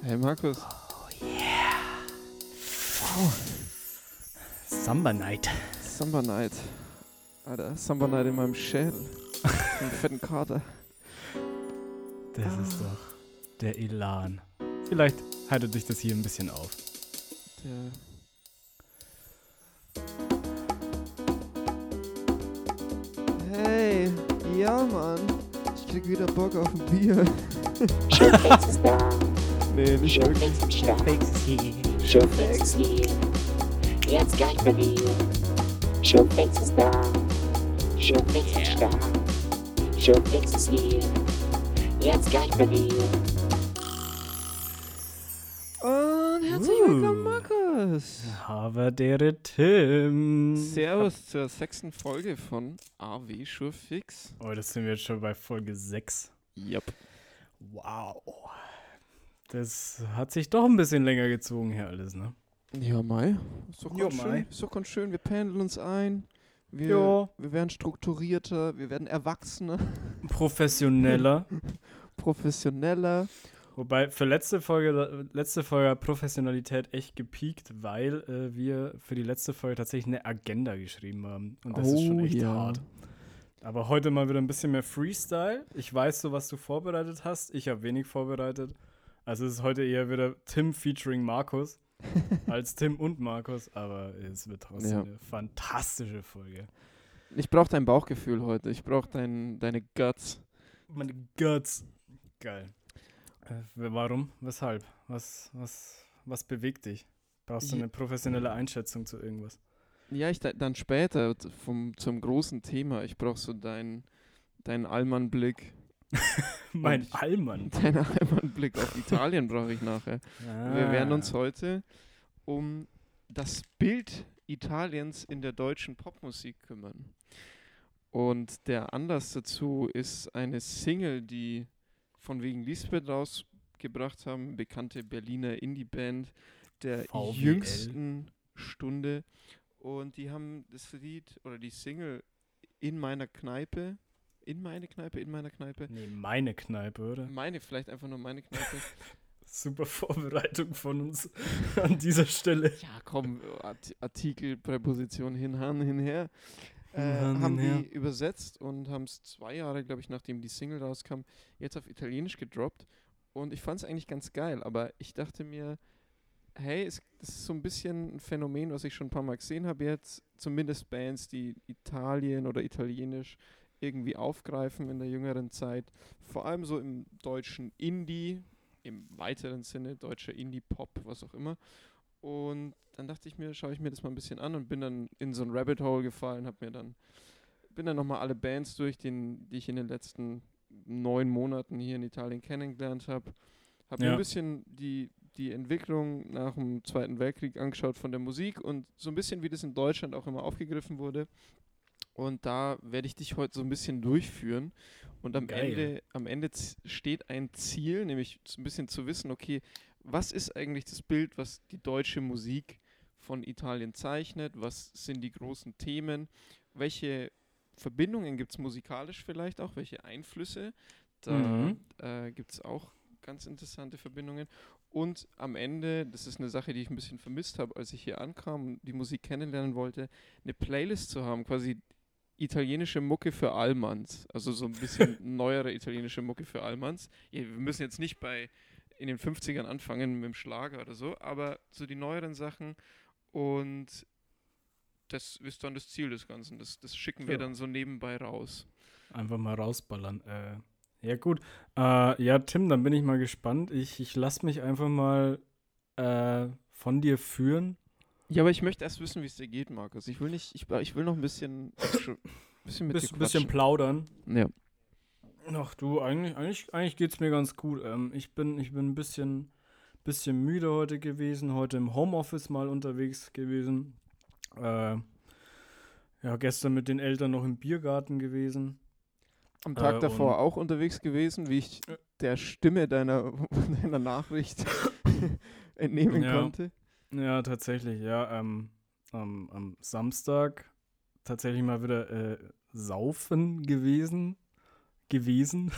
Hey Markus. Oh yeah. Wow. Samba Night. Samba Night. Alter, Samba Night in meinem Schädel. Einen fetten Kater. Das ah. ist doch der Elan. Vielleicht haltet dich das hier ein bisschen auf. Der Hey, ja Mann. Ich krieg wieder Bock auf ein Bier. Hier. Showfix ist hier. Jetzt gleich bei dir. Showfix ist da. Showfix ist da. Showfix ist hier. Jetzt gleich bei dir. Und herzlich willkommen, Markus. Aber der Tim. Servus zur sechsten Folge von AW Showfix. Oh, das sind wir jetzt schon bei Folge 6. Yep. Wow. Das hat sich doch ein bisschen länger gezogen hier alles, ne? Ja, Mai. Ist doch ganz, schön. Ist doch ganz schön. Wir pendeln uns ein. Wir, ja. wir werden strukturierter, wir werden erwachsener. Professioneller. Professioneller. Wobei für letzte Folge, letzte Folge Professionalität echt gepiekt, weil äh, wir für die letzte Folge tatsächlich eine Agenda geschrieben haben. Und das oh, ist schon oh, echt ja. hart. Aber heute mal wieder ein bisschen mehr Freestyle. Ich weiß so, was du vorbereitet hast. Ich habe wenig vorbereitet. Also es ist heute eher wieder Tim featuring Markus als Tim und Markus, aber es wird trotzdem ja. eine fantastische Folge. Ich brauche dein Bauchgefühl heute. Ich brauche dein, deine Guts. Meine Guts. Geil. Äh, warum? Weshalb? Was, was, was bewegt dich? Brauchst du eine professionelle Einschätzung zu irgendwas? Ja, ich dann später vom, zum großen Thema. Ich brauche so deinen dein Allmann-Blick mein Allmann. Dein Allmann-Blick auf Italien brauche ich nachher. Ah. Wir werden uns heute um das Bild Italiens in der deutschen Popmusik kümmern. Und der Anlass dazu ist eine Single, die von wegen Lisbeth rausgebracht haben, bekannte Berliner Indie-Band der VWL. jüngsten Stunde. Und die haben das Lied oder die Single in meiner Kneipe in meine Kneipe, in meiner Kneipe. Nee, meine Kneipe, oder? Meine, vielleicht einfach nur meine Kneipe. Super Vorbereitung von uns an dieser Stelle. Ja, komm, Artikel, Präposition hin, han, hinher. Äh, haben hinher. die übersetzt und haben es zwei Jahre, glaube ich, nachdem die Single rauskam, jetzt auf Italienisch gedroppt. Und ich fand es eigentlich ganz geil, aber ich dachte mir, hey, es, das ist so ein bisschen ein Phänomen, was ich schon ein paar Mal gesehen habe jetzt. Zumindest Bands, die Italien oder Italienisch irgendwie aufgreifen in der jüngeren Zeit. Vor allem so im deutschen Indie, im weiteren Sinne, deutscher Indie-Pop, was auch immer. Und dann dachte ich mir, schaue ich mir das mal ein bisschen an und bin dann in so ein Rabbit Hole gefallen, habe mir dann, bin dann nochmal alle Bands durch, den, die ich in den letzten neun Monaten hier in Italien kennengelernt habe. Habe ja. mir ein bisschen die, die Entwicklung nach dem Zweiten Weltkrieg angeschaut von der Musik und so ein bisschen, wie das in Deutschland auch immer aufgegriffen wurde. Und da werde ich dich heute so ein bisschen durchführen. Und am Ende, am Ende steht ein Ziel, nämlich so ein bisschen zu wissen, okay, was ist eigentlich das Bild, was die deutsche Musik von Italien zeichnet? Was sind die großen Themen? Welche Verbindungen gibt es musikalisch vielleicht auch? Welche Einflüsse? Da mhm. äh, gibt es auch ganz interessante Verbindungen. Und am Ende, das ist eine Sache, die ich ein bisschen vermisst habe, als ich hier ankam und die Musik kennenlernen wollte, eine Playlist zu haben, quasi italienische Mucke für Allmanns. Also so ein bisschen neuere italienische Mucke für Allmanns. Wir müssen jetzt nicht bei in den 50ern anfangen mit dem Schlager oder so, aber so die neueren Sachen und das ist dann das Ziel des Ganzen. Das, das schicken ja. wir dann so nebenbei raus. Einfach mal rausballern. Äh, ja, gut. Äh, ja, Tim, dann bin ich mal gespannt. Ich, ich lasse mich einfach mal äh, von dir führen ja, aber ich möchte erst wissen, wie es dir geht, Markus. Ich will nicht, ich, ich will noch ein bisschen, bisschen mit Biss, dir bisschen plaudern. Ja. Ach du, eigentlich, eigentlich, eigentlich geht es mir ganz gut. Ähm, ich, bin, ich bin ein bisschen, bisschen müde heute gewesen, heute im Homeoffice mal unterwegs gewesen. Äh, ja, gestern mit den Eltern noch im Biergarten gewesen. Am Tag äh, davor auch unterwegs gewesen, wie ich der Stimme deiner, deiner Nachricht entnehmen ja. konnte. Ja, tatsächlich, ja. Ähm, am, am Samstag tatsächlich mal wieder äh, saufen gewesen. Gewesen.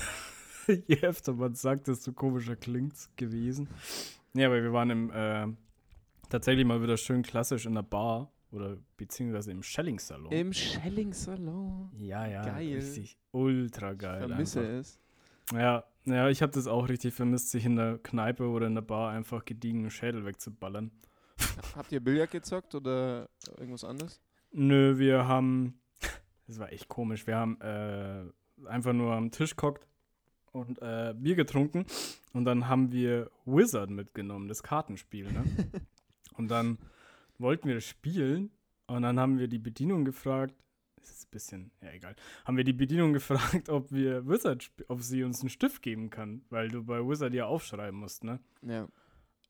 je öfter man sagt, desto komischer klingt's gewesen. Ja, aber wir waren im, äh, tatsächlich mal wieder schön klassisch in der Bar oder beziehungsweise im Schelling-Salon. Im Schelling-Salon. Ja, ja. Geil. Richtig ultra geil. Ich vermisse einfach. es. Ja, ja, ich habe das auch richtig vermisst, sich in der Kneipe oder in der Bar einfach gediegenen Schädel wegzuballern. Habt ihr Billard gezockt oder irgendwas anderes? Nö, wir haben, das war echt komisch, wir haben äh, einfach nur am Tisch gehockt und äh, Bier getrunken und dann haben wir Wizard mitgenommen, das Kartenspiel, ne? und dann wollten wir das spielen und dann haben wir die Bedienung gefragt, das ist ein bisschen, ja egal, haben wir die Bedienung gefragt, ob wir Wizard, ob sie uns einen Stift geben kann, weil du bei Wizard ja aufschreiben musst, ne? Ja.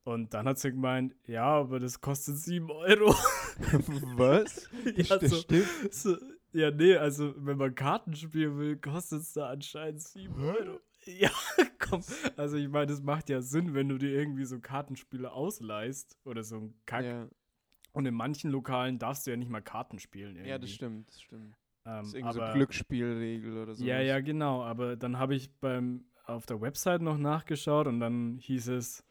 Und dann hat sie gemeint, ja, aber das kostet 7 Euro. Was? ja, so, so, ja, nee, also wenn man Karten spielen will, kostet es da anscheinend 7 Euro. Ja, komm. Also ich meine, das macht ja Sinn, wenn du dir irgendwie so Kartenspiele ausleihst oder so ein Kack. Ja. Und in manchen Lokalen darfst du ja nicht mal Karten spielen. Irgendwie. ja, das stimmt, das stimmt. Ähm, Das ist irgendwie so aber- Glücksspielregel oder so. Ja, ja, genau. Aber dann habe ich beim auf der Website noch nachgeschaut und dann hieß es,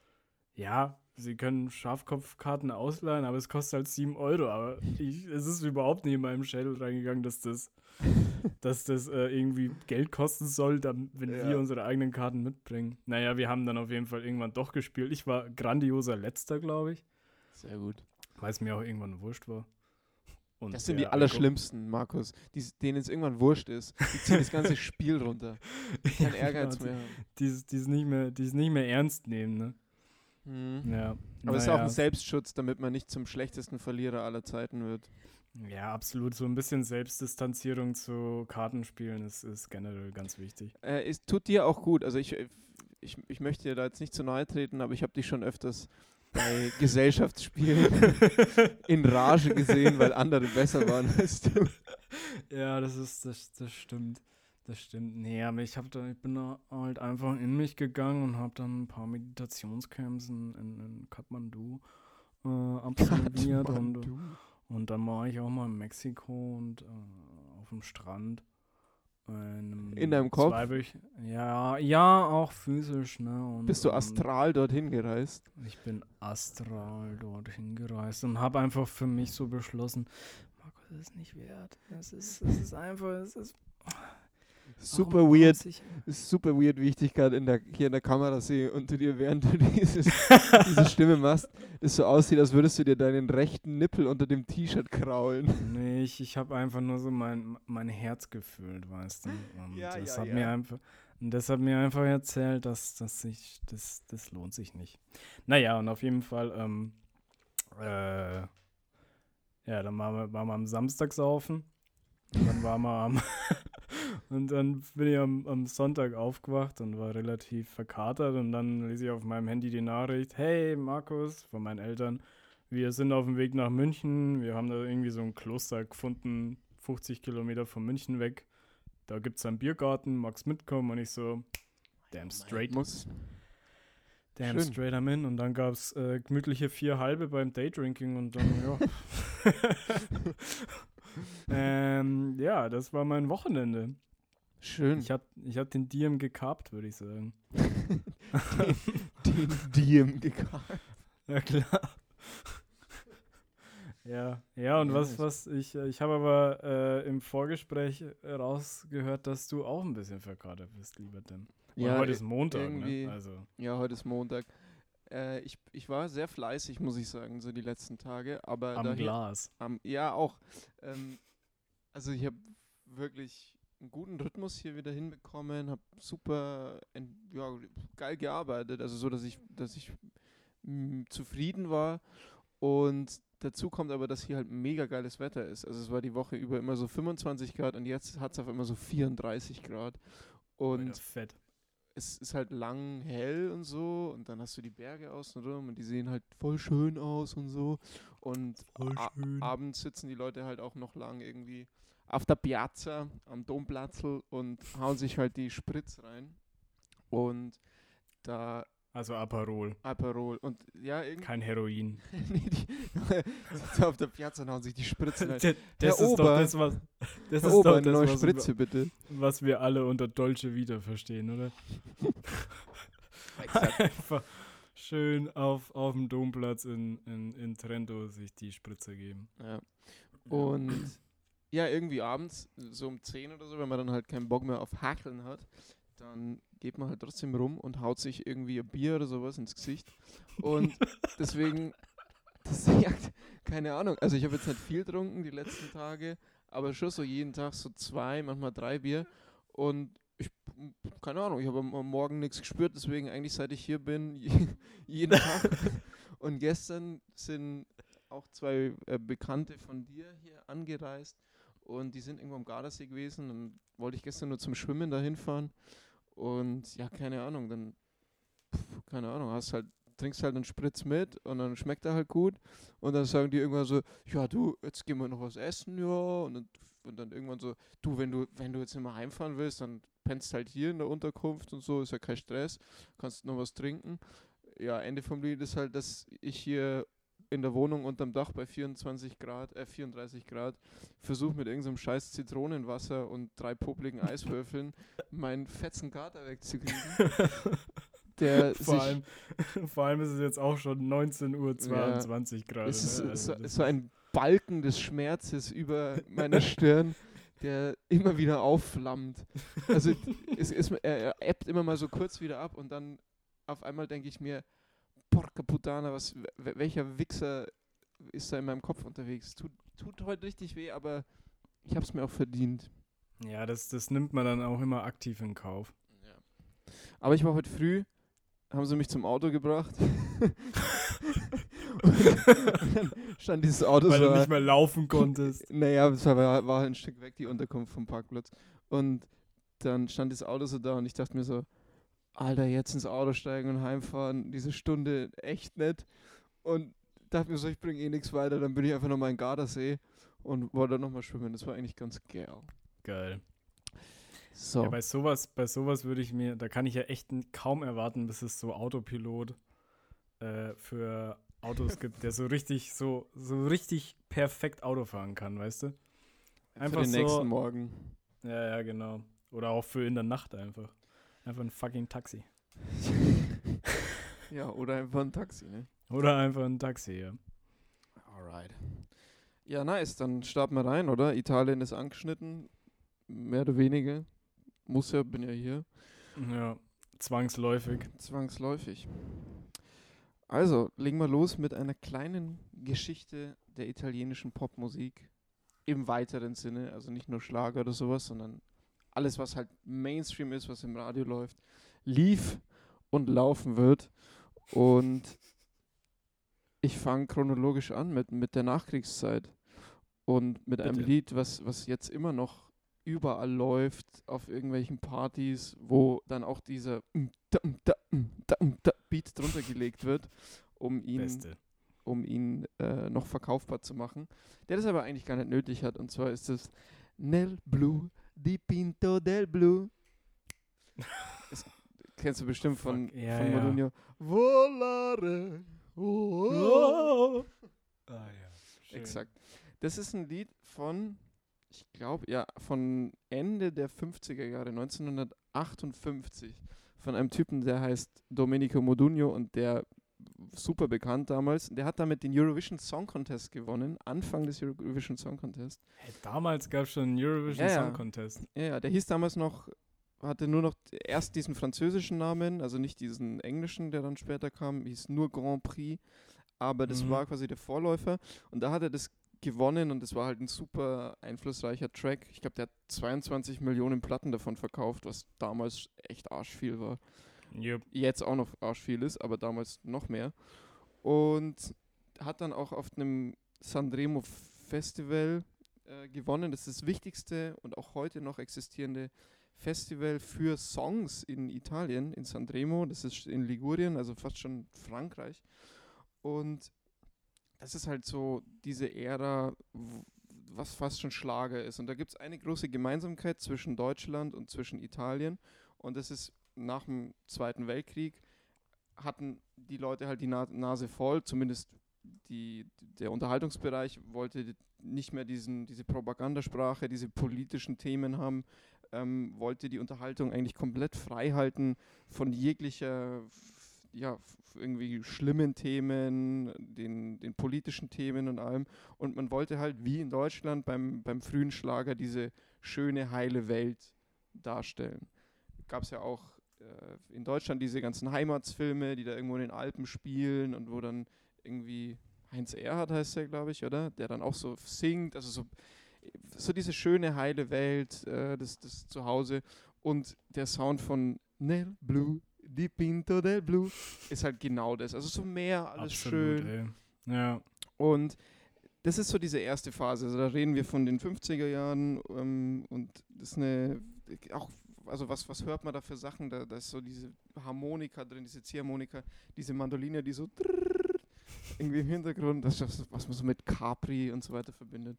ja, sie können Schafkopfkarten ausleihen, aber es kostet halt 7 Euro. Aber ich, es ist überhaupt nicht in meinem Schädel reingegangen, dass das, dass das äh, irgendwie Geld kosten soll, dann, wenn Ja. wir unsere eigenen Karten mitbringen. Naja, wir haben dann auf jeden Fall irgendwann doch gespielt. Ich war grandioser Letzter, glaube ich, Sehr gut. weil es mir auch irgendwann wurscht war. Und Das sind die Allerschlimmsten, Markus. Die, denen es irgendwann wurscht ist. Die ziehen das ganze Spiel runter. Kein Ehrgeiz genau, mehr, die es nicht mehr ernst nehmen, ne? Mhm. Ja. Aber es ist auch naja. ein Selbstschutz, damit man nicht zum schlechtesten Verlierer aller Zeiten wird. Ja, absolut. So ein bisschen Selbstdistanzierung zu Kartenspielen ist, ist generell ganz wichtig. Äh, es tut dir auch gut. Also ich, ich, ich möchte dir da jetzt nicht zu nahe treten, aber ich habe dich schon öfters bei Gesellschaftsspielen in Rage gesehen, weil andere besser waren als du. Ja, das ist, das, das stimmt. Das stimmt. Nee, aber ich, hab da, ich bin da halt einfach in mich gegangen und habe dann ein paar Meditationscamps in, in, in Kathmandu äh, absolviert. und, Kathmandu. und dann war ich auch mal in Mexiko und äh, auf dem Strand. einem In deinem Kopf? zweiwöch- Ja, ja, auch physisch, ne? Und, Bist du und astral dorthin gereist? Ich bin astral dorthin gereist und habe einfach für mich so beschlossen, Markus, es ist nicht wert. Es ist, es ist einfach, es ist Super warum weird. super weird, wie ich dich gerade hier in der Kamera sehe und du dir, während du dieses, diese Stimme machst, es so aussieht, als würdest du dir deinen rechten Nippel unter dem T-Shirt kraulen. Nee, ich, ich habe einfach nur so mein, mein Herz gefühlt, weißt du. Und Ja, das ja, hat ja. mir einfach. Und das hat mir einfach erzählt, dass, dass ich, das, das lohnt sich nicht. Naja, und auf jeden Fall, ähm, äh, ja, dann waren wir, waren wir am Samstag saufen. Und dann waren wir am, und dann bin ich am, am Sonntag aufgewacht und war relativ verkatert und dann lese ich auf meinem Handy die Nachricht, hey Markus, von meinen Eltern, wir sind auf dem Weg nach München, wir haben da irgendwie so ein Kloster gefunden, 50 Kilometer von München weg. Da gibt es einen Biergarten, magst mitkommen? Und ich so, damn straight, Muss. damn schön. straight am in. Und dann gab es äh, gemütliche vier halbe beim Daydrinking und dann, ja. ähm, ja, das war mein Wochenende. Schön. Ich hab, ich hab den Diem gekarbt, würde ich sagen. den Diem gekauft. Ja, klar. Ja, ja, und was, was, ich, äh, ich habe aber äh, im Vorgespräch rausgehört, dass du auch ein bisschen verkatert bist, lieber Tim. Und Ja, heute ist Montag, ne? Also, Ja, heute ist Montag. Äh, ich, ich war sehr fleißig, muss ich sagen, so die letzten Tage. Aber am da hier- Glas. Am, ja, auch. Ähm, also ich habe wirklich einen guten Rhythmus hier wieder hinbekommen, habe super ja, geil gearbeitet, also so, dass ich, dass ich mh, zufrieden war. Und dazu kommt aber, dass hier halt mega geiles Wetter ist. Also es war die Woche über immer so 25 Grad und jetzt hat es auf einmal so 34 Grad. Und fett. es ist halt lang hell und so und dann hast du die Berge außenrum und die sehen halt voll schön aus und so und schön. abends sitzen die Leute halt auch noch lang irgendwie auf der Piazza am Domplatzl und hauen sich halt die Spritz rein und da Also Aperol. Aperol. Und ja, irgendwie. Kein Heroin. nee, die auf der Piazza und hauen sich die Spritzen. Halt. das Herr ist Ober, doch das, was. Das Herr ist Ober, doch eine das, neue was, Spritze, bitte. wir- was wir alle unter Dolce Vita verstehen, oder? Einfach schön auf, auf dem Domplatz in, in, in Trento sich die Spritze geben. Ja. Und ja, irgendwie abends, so um 10 oder so, wenn man dann halt keinen Bock mehr auf Hackeln hat, dann geht man halt trotzdem rum und haut sich irgendwie ein Bier oder sowas ins Gesicht. Und deswegen, das jagt, keine Ahnung. Also ich habe jetzt nicht viel getrunken die letzten Tage, aber schon so jeden Tag so zwei, manchmal drei Bier. Und ich, keine Ahnung, ich habe am Morgen nichts gespürt, deswegen eigentlich seit ich hier bin, je- jeden Tag. Und gestern sind auch zwei äh, Bekannte von dir hier angereist und die sind irgendwo am Gardasee gewesen. Dann wollte ich gestern nur zum Schwimmen dahin fahren und ja, keine Ahnung, dann, pf, keine Ahnung, hast halt, trinkst halt einen Spritz mit und dann schmeckt er halt gut und dann sagen die irgendwann so, ja du, jetzt gehen wir noch was essen, ja, und dann, und dann irgendwann so, du, wenn du, wenn du jetzt immer heimfahren willst, dann pennst halt hier in der Unterkunft und so, ist ja kein Stress, kannst noch was trinken. Ja, Ende vom Lied ist halt, dass ich hier in der Wohnung unterm Dach bei 24 Grad, äh 34 Grad, versuche mit irgendeinem scheiß Zitronenwasser und drei popligen Eiswürfeln meinen fetzen Kater wegzukriegen. Der Vor allem, vor allem ist es jetzt auch schon 19.22 Uhr gerade. es ist ne? so, Also das so ein Balken des Schmerzes über meiner Stirn, der immer wieder aufflammt. Also es, er, er ebbt immer mal so kurz wieder ab und dann auf einmal denke ich mir, porca putana, was, w- welcher Wichser ist da in meinem Kopf unterwegs? Tut, tut heute richtig weh, aber ich habe es mir auch verdient. Ja, das, das nimmt man dann auch immer aktiv in Kauf. Aber ich war heute früh, haben sie mich zum Auto gebracht. und dann stand dieses Auto Weil so. du nicht mehr laufen konntest. Naja, es war, war halt ein Stück weg, die Unterkunft vom Parkplatz. Und dann stand das Auto so da und ich dachte mir so, Alter, jetzt ins Auto steigen und heimfahren, diese Stunde echt nett. Und dachte mir so, ich bringe eh nichts weiter, dann bin ich einfach nochmal in Gardasee und wollte nochmal schwimmen. Das war eigentlich ganz geil. Geil. So. Ja, bei sowas, bei sowas würde ich mir, da kann ich ja echt kaum erwarten, bis es so Autopilot äh, für Autos gibt, der so richtig, so, so richtig perfekt Auto fahren kann, weißt du? einfach für den so- nächsten Morgen. Ja, ja, genau. Oder auch für in der Nacht einfach. Einfach ein fucking Taxi. ja, oder einfach ein Taxi, ne? Oder einfach ein Taxi, ja. Alright. Ja, nice. Dann starten wir rein, oder? Italien ist angeschnitten. Mehr oder weniger. Muss ja, bin ja hier. Ja, zwangsläufig. Zwangsläufig. Also, legen wir los mit einer kleinen Geschichte der italienischen Popmusik. Im weiteren Sinne. Also nicht nur Schlager oder sowas, sondern alles, was halt Mainstream ist, was im Radio läuft, lief und laufen wird. Und ich fange chronologisch an mit, mit der Nachkriegszeit. Und mit einem Bitte. Lied, was, was jetzt immer noch überall läuft, auf irgendwelchen Partys, wo dann auch dieser Beat drunter gelegt wird, um ihn, Beste. um ihn äh, noch verkaufbar zu machen. Der das aber eigentlich gar nicht nötig hat. Und zwar ist es Nel Blu, di Pinto del Blu. Das kennst du bestimmt von, Fuck, ja, von ja. Modugno. Volare. Oh. Ah, ja. Schön. Exakt. Das ist ein Lied von, ich glaube, ja, von Ende der 50er Jahre, 1958, von einem Typen, der heißt Domenico Modugno und der super bekannt damals. Der hat damit den Eurovision Song Contest gewonnen, Anfang des Eurovision Song Contest. Hey, damals gab es schon einen Eurovision Ja. Song Contest. Ja, ja, der hieß damals noch, hatte nur noch erst diesen französischen Namen, also nicht diesen englischen, der dann später kam, hieß nur Grand Prix, aber das Mhm. war quasi der Vorläufer und da hat er das gewonnen und das war halt ein super einflussreicher Track. Ich glaube, der hat 22 Millionen Platten davon verkauft, was damals echt arschviel war. Yep. Jetzt auch noch arschviel ist, aber damals noch mehr. Und hat dann auch auf einem Sanremo Festival äh, gewonnen. Das ist das wichtigste und auch heute noch existierende Festival für Songs in Italien, in Sanremo. Das ist in Ligurien, also fast schon Frankreich. Und das ist halt so diese Ära, was fast schon Schlager ist. Und da gibt es eine große Gemeinsamkeit zwischen Deutschland und zwischen Italien. Und das ist nach dem Zweiten Weltkrieg hatten die Leute halt die Na Nase voll, zumindest die, der Unterhaltungsbereich wollte nicht mehr diesen, diese Propagandasprache, diese politischen Themen haben, ähm, wollte die Unterhaltung eigentlich komplett frei halten von jeglicher, ja, irgendwie schlimmen Themen, den, den politischen Themen und allem. Und man wollte halt, wie in Deutschland beim, beim frühen Schlager, diese schöne, heile Welt darstellen. Gab es ja auch in Deutschland diese ganzen Heimatsfilme, die da irgendwo in den Alpen spielen und wo dann irgendwie Heinz Erhardt heißt der, glaube ich, oder? Der dann auch so singt, also so, so diese schöne, heile Welt, äh, das, das Zuhause. Und der Sound von Nel Blue, Di Pinto del Blue, ist halt genau das. Also so mehr, alles Absolut, schön. Ey. Ja. Und das ist so diese erste Phase. Also da reden wir von den 50er Jahren ähm, und das ist eine, auch, also was, was hört man da für Sachen? Da, da ist so diese Harmonika drin, diese Ziehharmonika, diese Mandoline, die so irgendwie im Hintergrund, das ist was man so mit Capri und so weiter verbindet.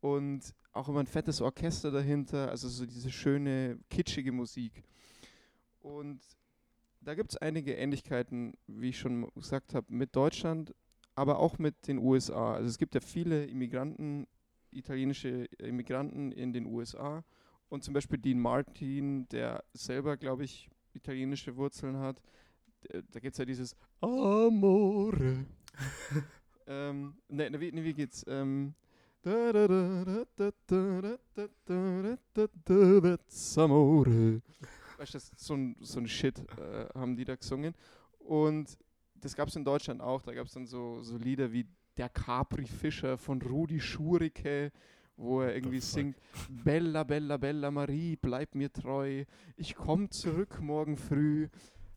Und auch immer ein fettes Orchester dahinter, also so diese schöne, kitschige Musik. Und da gibt es einige Ähnlichkeiten, wie ich schon gesagt habe, mit Deutschland, aber auch mit den USA. Also es gibt ja viele Immigranten, italienische Immigranten in den USA. Und zum Beispiel Dean Martin, der selber, glaube ich, italienische Wurzeln hat. Da gibt es ja dieses Amore. ähm, ne, ne, wie, ne, wie geht's? Ähm, Amore. Weißt du, so ein, so ein Shit äh, haben die da gesungen. Und das gab es in Deutschland auch. Da gab es dann so, so Lieder wie Der Capri-Fischer von Rudi Schurike, wo er irgendwie singt: Bella, Bella, Bella Marie, bleib mir treu. Ich komm zurück morgen früh.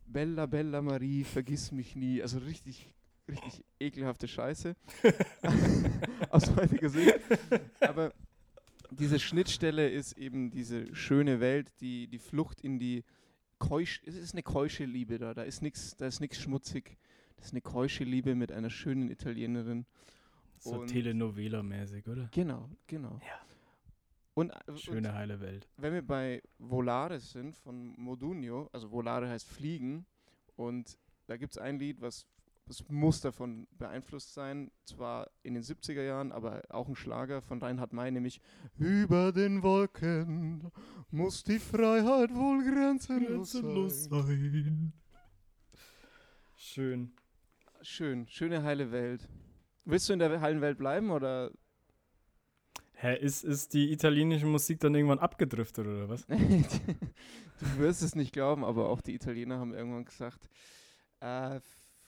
Bella, Bella Marie, vergiss mich nie. Also richtig richtig ekelhafte Scheiße. Aus heutiger Sicht. Aber diese Schnittstelle ist eben diese schöne Welt, die, die Flucht in die keusch, es ist eine keusche Liebe da, da ist nichts, da ist nichts schmutzig. Das ist eine keusche Liebe mit einer schönen Italienerin. So Telenovela-mäßig, oder? Genau, genau. Ja. Und, äh, Schöne und heile Welt. Wenn wir bei Volare sind von Modugno, also Volare heißt Fliegen, und da gibt es ein Lied, was das muss davon beeinflusst sein, zwar in den 70er Jahren, aber auch ein Schlager von Reinhard May, nämlich Über den Wolken muss die Freiheit wohl grenzenlos, grenzenlos sein. sein. Schön. Schön, schöne heile Welt. Willst du in der heilen Welt bleiben oder? Hä, ist, ist die italienische Musik dann irgendwann abgedriftet oder was? du wirst es nicht glauben, aber auch die Italiener haben irgendwann gesagt, äh,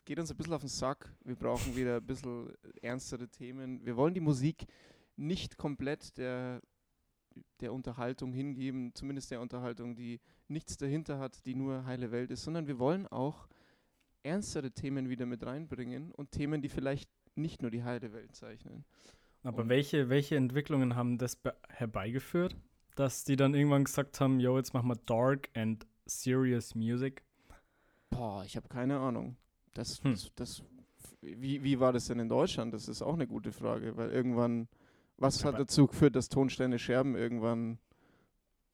geht uns ein bisschen auf den Sack. Wir brauchen wieder ein bisschen ernstere Themen. Wir wollen die Musik nicht komplett der, der Unterhaltung hingeben, zumindest der Unterhaltung, die nichts dahinter hat, die nur heile Welt ist, sondern wir wollen auch ernstere Themen wieder mit reinbringen und Themen, die vielleicht nicht nur die heile Welt zeichnen. Aber welche, welche Entwicklungen haben das herbeigeführt, dass die dann irgendwann gesagt haben, yo, jetzt machen wir Dark and Serious Music? Boah, ich habe keine Ahnung. Das, hm. das, das, wie, wie war das denn in Deutschland? Das ist auch eine gute Frage, weil irgendwann, was hat dazu geführt, dass Tonsteine Scherben irgendwann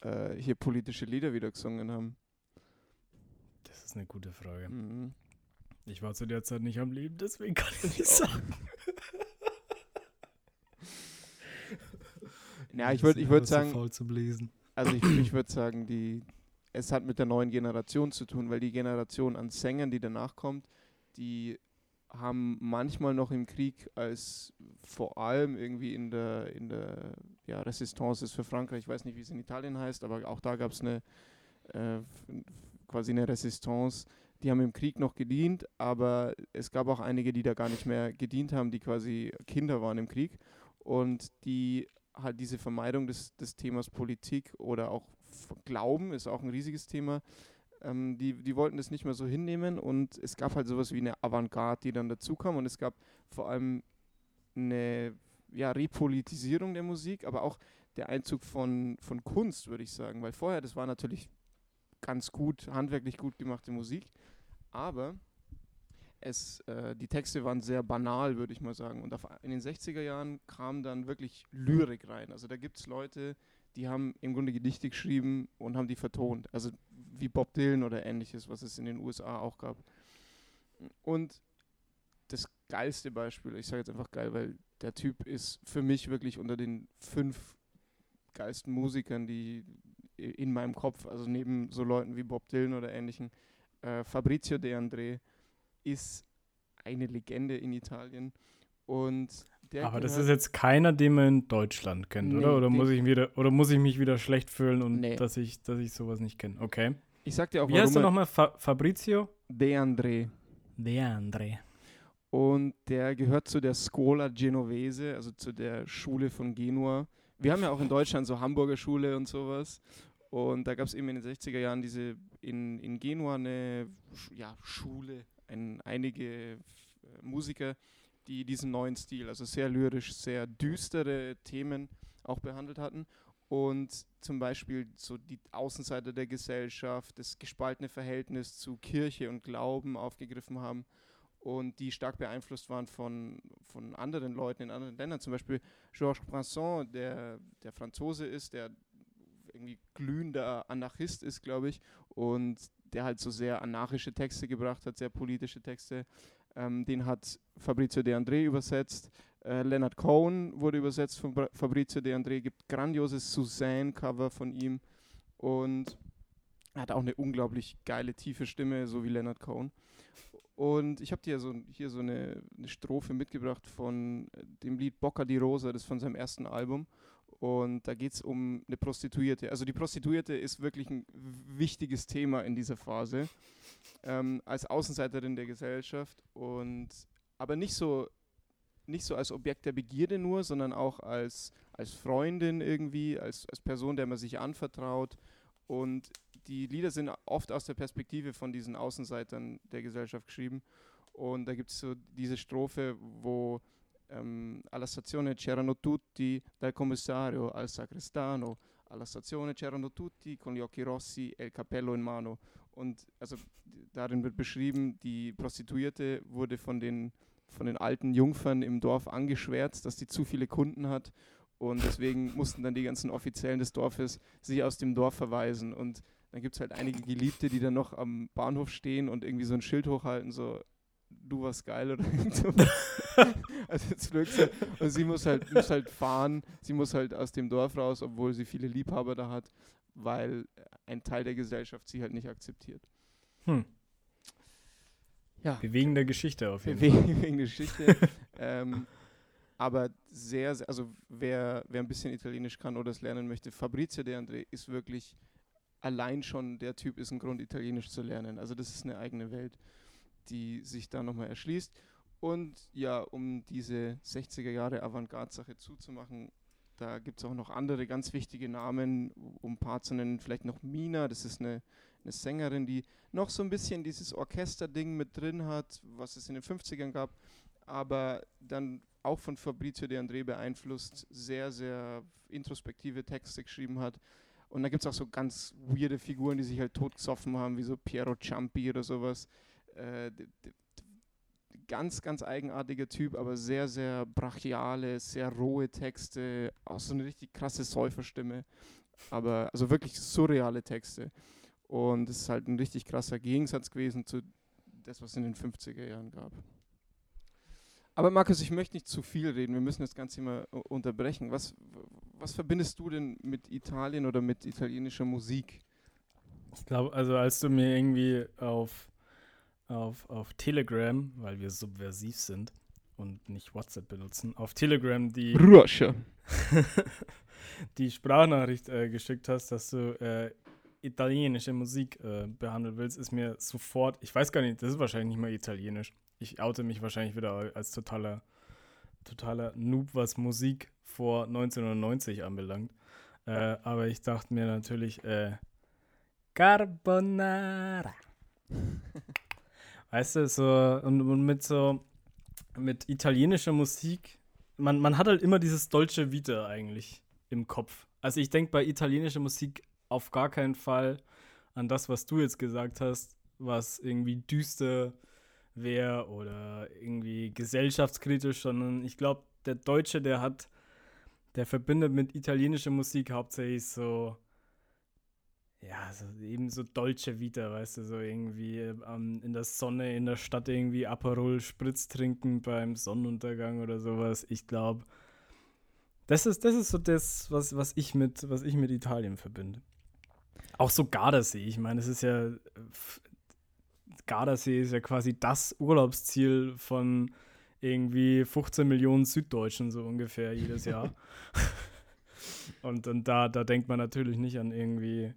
äh, hier politische Lieder wieder gesungen haben? Das ist eine gute Frage. Mhm. Ich war zu der Zeit nicht am Leben, deswegen kann ich nicht sagen. ja, ich würde ich würd sagen, faul zum Lesen. also ich, ich würde sagen, die, es hat mit der neuen Generation zu tun, weil die Generation an Sängern, die danach kommt, die haben manchmal noch im Krieg als vor allem irgendwie in der, in der ja, Resistance ist für Frankreich, ich weiß nicht, wie es in Italien heißt, aber auch da gab es eine äh, quasi eine Resistance. Die haben im Krieg noch gedient, aber es gab auch einige, die da gar nicht mehr gedient haben, die quasi Kinder waren im Krieg. Und die halt diese Vermeidung des, des Themas Politik oder auch Glauben ist auch ein riesiges Thema, ähm, die, die wollten das nicht mehr so hinnehmen und es gab halt sowas wie eine Avantgarde, die dann dazu kam und es gab vor allem eine ja, Repolitisierung der Musik, aber auch der Einzug von, von Kunst, würde ich sagen, weil vorher, das war natürlich ganz gut, handwerklich gut gemachte Musik, aber es, äh, die Texte waren sehr banal, würde ich mal sagen. Und auf, in den 60er Jahren kam dann wirklich Lyrik rein. Also da gibt es Leute, die haben im Grunde Gedichte geschrieben und haben die vertont. Also wie Bob Dylan oder ähnliches, was es in den USA auch gab. Und das geilste Beispiel, ich sage jetzt einfach geil, weil der Typ ist für mich wirklich unter den fünf geilsten Musikern, die in meinem Kopf, also neben so Leuten wie Bob Dylan oder ähnlichen, äh, Fabrizio De André ist eine Legende in Italien. Und Aber das ist jetzt keiner, den man in Deutschland kennt, nee, oder? Oder muss, ich wieder, oder muss ich mich wieder schlecht fühlen und nee. dass, ich, dass ich sowas nicht kenne? Okay. Ich sag dir auch, Wie heißt du nochmal? Fa Fabrizio? De André. De André. Und der gehört zu der Scuola Genovese, also zu der Schule von Genua. Wir haben ja auch in Deutschland so Hamburger Schule und sowas. Und da gab es eben in den 60er Jahren diese in, in Genua eine ja, Schule, ein, einige äh, Musiker, die diesen neuen Stil, also sehr lyrisch, sehr düstere Themen auch behandelt hatten. Und zum Beispiel so die Außenseite der Gesellschaft, das gespaltene Verhältnis zu Kirche und Glauben aufgegriffen haben und die stark beeinflusst waren von, von anderen Leuten in anderen Ländern. Zum Beispiel Georges Brassens, der, der Franzose ist, der irgendwie glühender Anarchist ist, glaube ich, und der halt so sehr anarchische Texte gebracht hat, sehr politische Texte. Ähm, den hat Fabrizio De André übersetzt. Äh, Leonard Cohen wurde übersetzt von Bra Fabrizio De André. Gibt grandioses Suzanne-Cover von ihm und hat auch eine unglaublich geile, tiefe Stimme, so wie Leonard Cohen. Und ich habe dir so, hier so eine, eine, Strophe mitgebracht von äh, dem Lied Bocca di Rosa, das ist von seinem ersten Album. Und da geht es um eine Prostituierte. Also die Prostituierte ist wirklich ein wichtiges Thema in dieser Phase, ähm, als Außenseiterin der Gesellschaft. Und aber nicht so, nicht so als Objekt der Begierde nur, sondern auch als, als Freundin irgendwie, als, als Person, der man sich anvertraut. Und die Lieder sind oft aus der Perspektive von diesen Außenseitern der Gesellschaft geschrieben. Und da gibt es so diese Strophe, wo ähm, alla stazione c'erano tutti, dal commissario al sacrestano, alla stazione c'erano tutti con gli occhi rossi e il cappello in mano. Und also darin wird beschrieben, die Prostituierte wurde von den, von den alten Jungfern im Dorf angeschwärzt, dass die zu viele Kunden hat. Und deswegen mussten dann die ganzen Offiziellen des Dorfes sich aus dem Dorf verweisen. Und dann gibt es halt einige Geliebte, die dann noch am Bahnhof stehen und irgendwie so ein Schild hochhalten, so du warst geil oder so. also jetzt wirklich, und sie muss halt, muss halt fahren, sie muss halt aus dem Dorf raus, obwohl sie viele Liebhaber da hat, weil ein Teil der Gesellschaft sie halt nicht akzeptiert. Hm. Ja. Bewegende Geschichte auf jeden Fall. Bewegende Geschichte. ähm, aber sehr, sehr, also wer, wer ein bisschen Italienisch kann oder es lernen möchte, Fabrizio De André ist wirklich allein schon der Typ ist ein Grund, Italienisch zu lernen. Also das ist eine eigene Welt die sich da nochmal erschließt. Und ja, um diese 60er Jahre Avantgarde-Sache zuzumachen, da gibt es auch noch andere ganz wichtige Namen, um ein paar zu nennen. Vielleicht noch Mina, das ist eine, eine Sängerin, die noch so ein bisschen dieses Orchester-Ding mit drin hat, was es in den 50ern gab, aber dann auch von Fabrizio De André beeinflusst, sehr, sehr introspektive Texte geschrieben hat. Und da gibt es auch so ganz weirde Figuren, die sich halt totgesoffen haben, wie so Piero Ciampi oder sowas äh, ganz, ganz eigenartiger Typ, aber sehr, sehr brachiale, sehr rohe Texte, auch so eine richtig krasse Säuferstimme, aber also wirklich surreale Texte. Und es ist halt ein richtig krasser Gegensatz gewesen zu das, was es in den 50er Jahren gab. Aber Markus, ich möchte nicht zu viel reden, wir müssen das Ganze immer unterbrechen. Was, was verbindest du denn mit Italien oder mit italienischer Musik? Ich glaube, also als du mir irgendwie auf auf, auf Telegram, weil wir subversiv sind und nicht WhatsApp benutzen, auf Telegram die, Russia. die Sprachnachricht äh, geschickt hast, dass du äh, italienische Musik äh, behandeln willst, ist mir sofort, ich weiß gar nicht, das ist wahrscheinlich nicht mal italienisch. Ich oute mich wahrscheinlich wieder als totaler, totaler Noob, was Musik vor 1990 anbelangt. Äh, aber ich dachte mir natürlich, äh, Carbonara. Weißt du, so, und, und mit so, mit italienischer Musik, man, man hat halt immer dieses Dolce Vita eigentlich im Kopf. Also ich denke bei italienischer Musik auf gar keinen Fall an das, was du jetzt gesagt hast, was irgendwie düster wäre oder irgendwie gesellschaftskritisch, sondern ich glaube, der Deutsche, der hat, der verbindet mit italienischer Musik hauptsächlich so, ja, so, eben so Dolce Vita, weißt du, so irgendwie ähm, in der Sonne in der Stadt irgendwie Aperol Spritz trinken beim Sonnenuntergang oder sowas. Ich glaube, das ist, das ist so das, was, was, ich mit, was ich mit Italien verbinde. Auch so Gardasee, ich meine, es ist ja, Gardasee ist ja quasi das Urlaubsziel von irgendwie 15 Millionen Süddeutschen so ungefähr jedes Jahr. und, und da, da denkt man natürlich nicht an irgendwie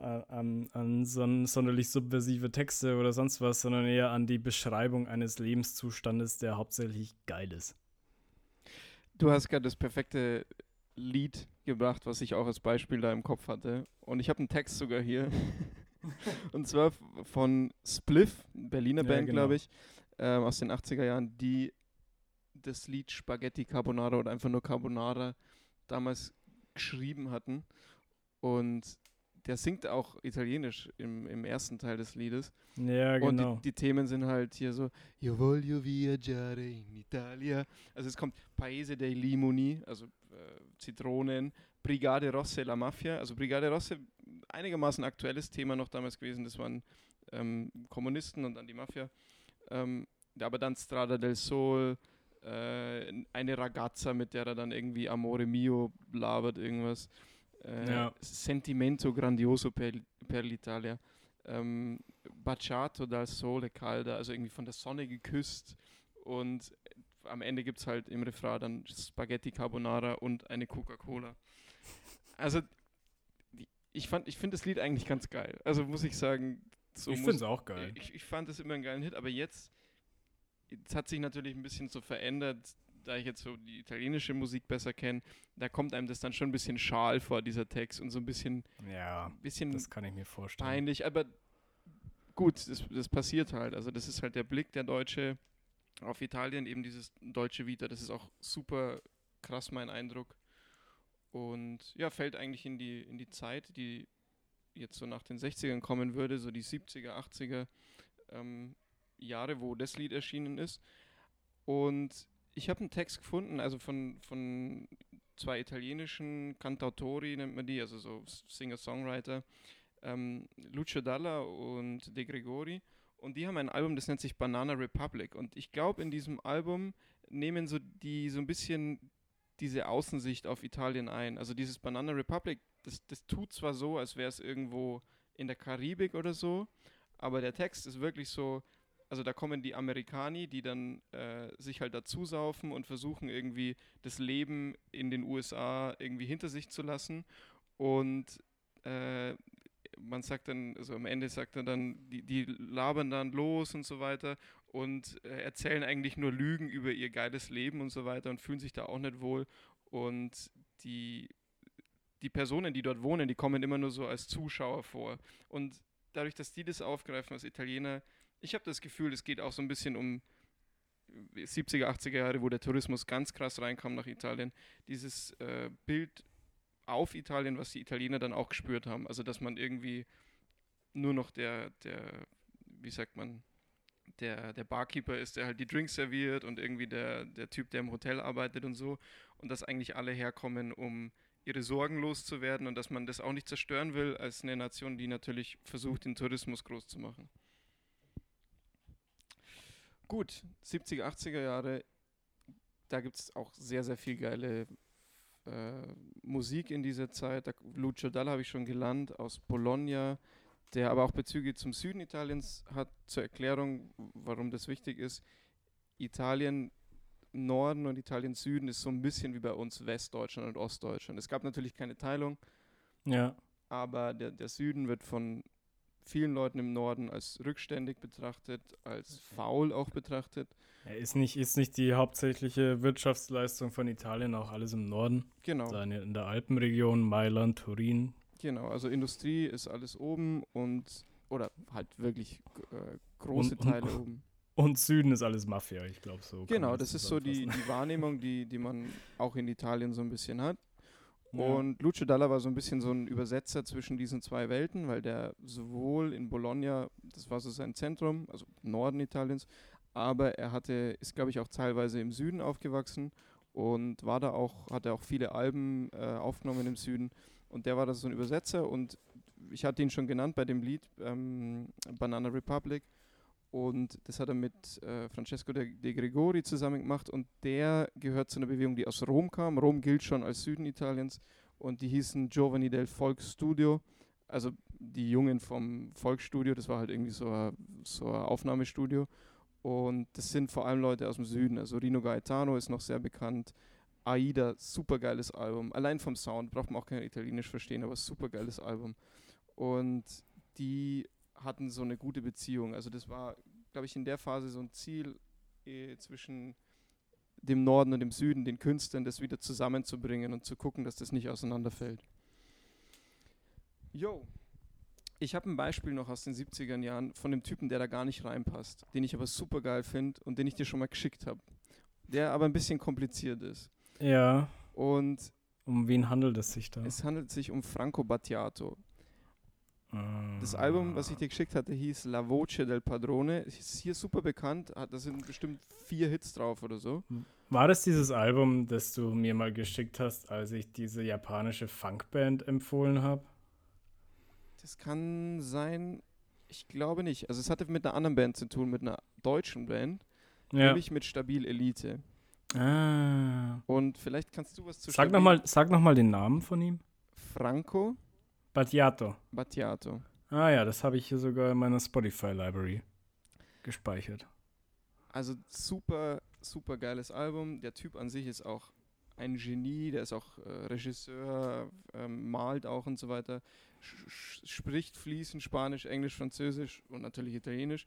an, an son sonderlich subversive Texte oder sonst was, sondern eher an die Beschreibung eines Lebenszustandes, der hauptsächlich geil ist. Du hast gerade das perfekte Lied gebracht, was ich auch als Beispiel da im Kopf hatte. Und ich habe einen Text sogar hier. Und zwar von Spliff, Berliner ja, Band, genau. glaube ich, äh, aus den 80er Jahren, die das Lied Spaghetti Carbonara oder einfach nur Carbonara damals geschrieben hatten. Und der singt auch Italienisch im, im ersten Teil des Liedes. Ja, genau. Und die, genau. die, Themen sind halt hier so, Io voglio viaggiare in Italia. Also es kommt Paese dei Limoni, also äh, Zitronen, Brigade Rosse la Mafia. Also Brigade Rosse, einigermaßen aktuelles Thema noch damals gewesen. Das waren ähm, Kommunisten und dann die Mafia. Ähm, aber dann Strada del Sol, äh, eine Ragazza, mit der er dann irgendwie Amore Mio labert, irgendwas äh, ja. Sentimento grandioso per, per l'Italia. Ähm, Baciato dal sole calda, also irgendwie von der Sonne geküsst. Und am Ende gibt es halt im Refrain dann Spaghetti Carbonara und eine Coca-Cola. Also ich ich finde das Lied eigentlich ganz geil. Also muss ich sagen, so ich finde es auch geil. Ich, ich fand es immer einen geilen Hit, aber jetzt, jetzt hat sich natürlich ein bisschen so verändert da ich jetzt so die italienische Musik besser kenne, da kommt einem das dann schon ein bisschen schal vor, dieser Text und so ein bisschen, ja, bisschen das kann ich mir vorstellen. peinlich, aber gut, das, das passiert halt. Also das ist halt der Blick der Deutsche auf Italien, eben dieses deutsche Vita, das ist auch super krass mein Eindruck. Und ja, fällt eigentlich in die, in die Zeit, die jetzt so nach den 60ern kommen würde, so die 70er, 80er ähm, Jahre, wo das Lied erschienen ist. Und ich habe einen Text gefunden, also von, von zwei italienischen Cantautori nennt man die, also so Singer-Songwriter, ähm, Lucio Dalla und De Gregori. Und die haben ein Album, das nennt sich Banana Republic. Und ich glaube, in diesem Album nehmen so die so ein bisschen diese Außensicht auf Italien ein. Also dieses Banana Republic, das, das tut zwar so, als wäre es irgendwo in der Karibik oder so, aber der Text ist wirklich so, also da kommen die Amerikaner, die dann äh, sich halt dazu saufen und versuchen irgendwie das Leben in den USA irgendwie hinter sich zu lassen. Und äh, man sagt dann, also am Ende sagt er dann, die, die labern dann los und so weiter und äh, erzählen eigentlich nur Lügen über ihr geiles Leben und so weiter und fühlen sich da auch nicht wohl. Und die, die Personen, die dort wohnen, die kommen immer nur so als Zuschauer vor. Und dadurch, dass die das aufgreifen als Italiener, ich habe das Gefühl, es geht auch so ein bisschen um 70er, 80er Jahre, wo der Tourismus ganz krass reinkam nach Italien. Dieses äh, Bild auf Italien, was die Italiener dann auch gespürt haben. Also, dass man irgendwie nur noch der, der, wie sagt man, der, der Barkeeper ist, der halt die Drinks serviert und irgendwie der, der Typ, der im Hotel arbeitet und so. Und dass eigentlich alle herkommen, um ihre Sorgen loszuwerden und dass man das auch nicht zerstören will als eine Nation, die natürlich versucht, den Tourismus groß zu machen. Gut, 70er, 80er Jahre, da gibt es auch sehr, sehr viel geile äh, Musik in dieser Zeit. Da, Lucio Dalla habe ich schon gelernt, aus Bologna, der aber auch Bezüge zum Süden Italiens hat. Zur Erklärung, warum das wichtig ist. Italien Norden und Italien Süden ist so ein bisschen wie bei uns Westdeutschland und Ostdeutschland. Es gab natürlich keine Teilung. Ja. Aber der, der Süden wird von vielen Leuten im Norden als rückständig betrachtet, als faul auch betrachtet. Ja, ist, nicht, ist nicht die hauptsächliche Wirtschaftsleistung von Italien auch alles im Norden? Genau. Seine in der Alpenregion, Mailand, Turin. Genau, also Industrie ist alles oben und, oder halt wirklich äh, große und, Teile und, oben. Und Süden ist alles Mafia, ich glaube so. Genau, das ist so die, die Wahrnehmung, die, die man auch in Italien so ein bisschen hat. Und Lucio Dalla war so ein bisschen so ein Übersetzer zwischen diesen zwei Welten, weil der sowohl in Bologna, das war so sein Zentrum, also Norden Italiens, aber er hatte, ist glaube ich auch teilweise im Süden aufgewachsen und war da auch, hatte auch viele Alben äh, aufgenommen im Süden. Und der war da so ein Übersetzer und ich hatte ihn schon genannt bei dem Lied ähm, Banana Republic. Und das hat er mit äh, Francesco de, de, Gregori zusammen gemacht. Und der gehört zu einer Bewegung, die aus Rom kam. Rom gilt schon als Süden Italiens. Und die hießen Giovanni del Volksstudio. Also die Jungen vom Volksstudio. Das war halt irgendwie so ein, so Aufnahmestudio. Und das sind vor allem Leute aus dem Süden. Also Rino Gaetano ist noch sehr bekannt. Aida, super geiles Album. Allein vom Sound braucht man auch kein Italienisch verstehen, aber super geiles Album. Und die hatten so eine gute Beziehung. Also das war, glaube ich, in der Phase so ein Ziel eh, zwischen dem Norden und dem Süden, den Künstlern, das wieder zusammenzubringen und zu gucken, dass das nicht auseinanderfällt. Jo, ich habe ein Beispiel noch aus den 70er Jahren von dem Typen, der da gar nicht reinpasst, den ich aber super geil finde und den ich dir schon mal geschickt habe. Der aber ein bisschen kompliziert ist. Ja. Und um wen handelt es sich da? Es handelt sich um Franco Battiato. Das Album, was ich dir geschickt hatte, hieß La Voce del Padrone. Ist hier super bekannt. Da sind bestimmt vier Hits drauf oder so. War das dieses Album, das du mir mal geschickt hast, als ich diese japanische Funkband empfohlen habe? Das kann sein. Ich glaube nicht. Also es hatte mit einer anderen Band zu tun, mit einer deutschen Band. Ja. Nämlich mit Stabil Elite. Ah. Und vielleicht kannst du was zu sag noch Sag nochmal den Namen von ihm. Franco Battiato. Battiato. Ah ja, das habe ich hier sogar in meiner Spotify-Library gespeichert. Also super, super geiles Album. Der Typ an sich ist auch ein Genie, der ist auch äh, Regisseur, ähm, malt auch und so weiter, spricht fließend Spanisch, Englisch, Französisch und natürlich Italienisch.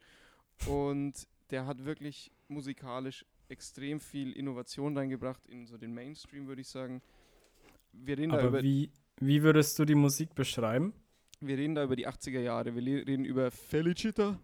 Und der hat wirklich musikalisch extrem viel Innovation reingebracht in so den Mainstream, würde ich sagen. Wir reden Aber da über wie, wie würdest du die Musik beschreiben? Wir reden da über die 80er Jahre. Wir reden über Felicita.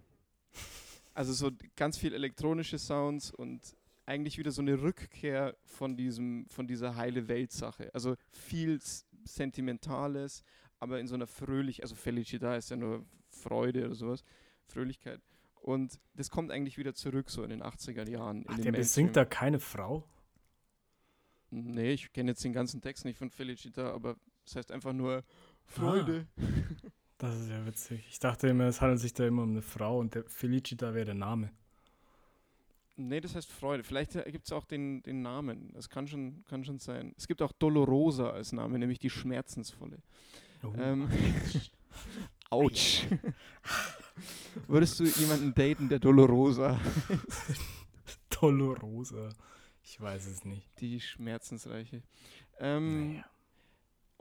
Also so ganz viel elektronische Sounds und eigentlich wieder so eine Rückkehr von diesem, von dieser heile Welt-Sache. Also viel Sentimentales, aber in so einer fröhlich, also Felicita ist ja nur Freude oder sowas, Fröhlichkeit. Und das kommt eigentlich wieder zurück, so in den 80er Jahren. Ach, der besingt da keine Frau? Nee, ich kenne jetzt den ganzen Text nicht von Felicita, aber das heißt einfach nur Freude. Ah, das ist ja witzig. Ich dachte immer, es handelt sich da immer um eine Frau und der Felicita wäre der Name. Nee, das heißt Freude. Vielleicht gibt es auch den, den Namen. Das kann schon, kann schon sein. Es gibt auch Dolorosa als Name, nämlich die Schmerzensvolle. Oh. Ähm, Autsch. Würdest du jemanden daten, der Dolorosa Dolorosa. Ich weiß es nicht. Die Schmerzensreiche. Ähm, naja.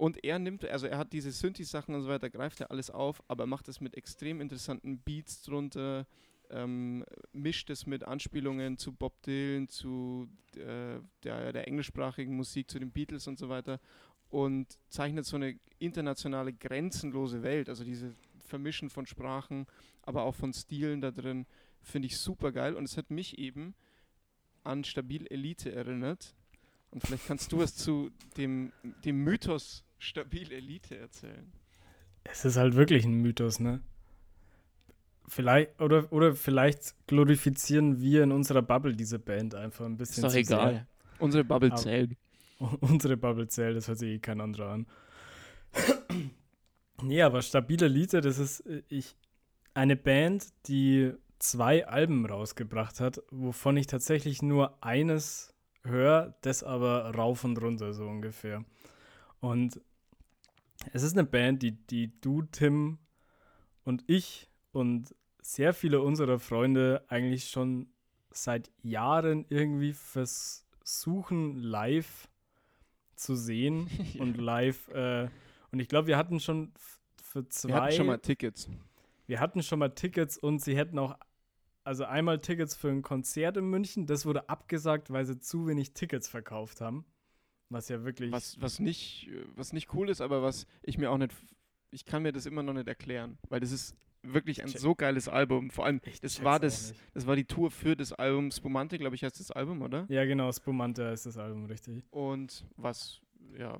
Und er nimmt, also er hat diese Synthi-Sachen und so weiter, greift er alles auf, aber macht es mit extrem interessanten Beats drunter, ähm, mischt es mit Anspielungen zu Bob Dylan, zu äh, der, der englischsprachigen Musik, zu den Beatles und so weiter und zeichnet so eine internationale, grenzenlose Welt. Also diese Vermischen von Sprachen, aber auch von Stilen da drin, finde ich super geil und es hat mich eben an Stabil Elite erinnert. Und vielleicht kannst du was zu dem, dem Mythos stabil Elite erzählen. Es ist halt wirklich ein Mythos, ne? Vielleicht, oder, oder vielleicht glorifizieren wir in unserer Bubble diese Band einfach ein bisschen. Ist doch egal. Sehr. Unsere Bubble zählt. Unsere Bubble zählt, das hört sich eh kein anderer an. nee, aber stabile Elite, das ist äh, ich, eine Band, die zwei Alben rausgebracht hat, wovon ich tatsächlich nur eines höre, das aber rauf und runter so ungefähr. Und es ist eine Band, die, die du, Tim und ich und sehr viele unserer Freunde eigentlich schon seit Jahren irgendwie versuchen, live zu sehen ja. und live. Äh, und ich glaube, wir hatten schon für zwei. Wir hatten schon mal Tickets. Wir hatten schon mal Tickets und sie hätten auch. Also einmal Tickets für ein Konzert in München, das wurde abgesagt, weil sie zu wenig Tickets verkauft haben. Was ja wirklich. Was, was, nicht, was nicht cool ist, aber was ich mir auch nicht. Ich kann mir das immer noch nicht erklären, weil das ist wirklich ein so geiles Album. Vor allem, ich das war das, das war die Tour für das Album Spumante, glaube ich, heißt das Album, oder? Ja, genau, Spumante ist das Album, richtig. Und was ja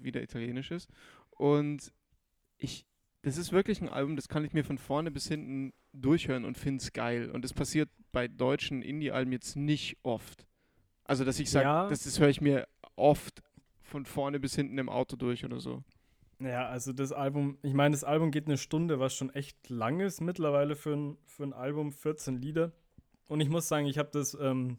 wieder italienisch ist. Und ich, das ist wirklich ein Album, das kann ich mir von vorne bis hinten durchhören und finde es geil. Und das passiert bei deutschen Indie-Alben jetzt nicht oft. Also, dass ich sage, ja. das, das höre ich mir oft von vorne bis hinten im Auto durch oder so. Ja, also das Album, ich meine, das Album geht eine Stunde, was schon echt lang ist mittlerweile für ein, für ein Album, 14 Lieder. Und ich muss sagen, ich habe das ähm,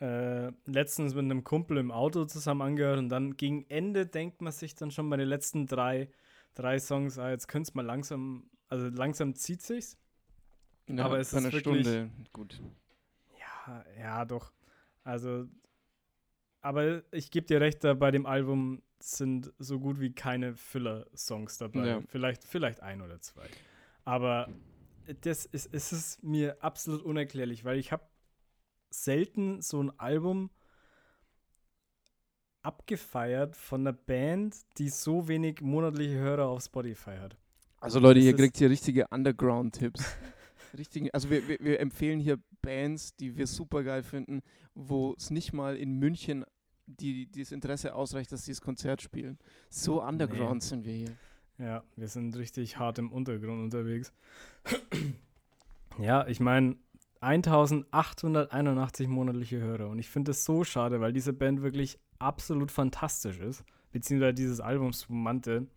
äh, letztens mit einem Kumpel im Auto zusammen angehört und dann gegen Ende denkt man sich dann schon bei den letzten drei, drei Songs, ah, jetzt könnte es mal langsam, also langsam zieht sich's. Ja, aber es ist wirklich, Stunde, gut. Ja, ja, doch. Also, aber ich gebe dir recht, da bei dem Album sind so gut wie keine Filler-Songs dabei. Ja. Vielleicht, vielleicht ein oder zwei. Aber das ist, es ist mir absolut unerklärlich, weil ich habe selten so ein Album abgefeiert von einer Band, die so wenig monatliche Hörer auf Spotify hat. Also Leute, ihr kriegt hier richtige Underground-Tipps. Richtigen, also wir, wir, wir, empfehlen hier Bands, die wir super geil finden, wo es nicht mal in München die, das Interesse ausreicht, dass sie das Konzert spielen. So underground nee. sind wir hier. Ja, wir sind richtig hart im Untergrund unterwegs. ja, ich meine, 1881 monatliche Hörer. Und ich finde es so schade, weil diese Band wirklich absolut fantastisch ist. Beziehungsweise dieses Album Spumante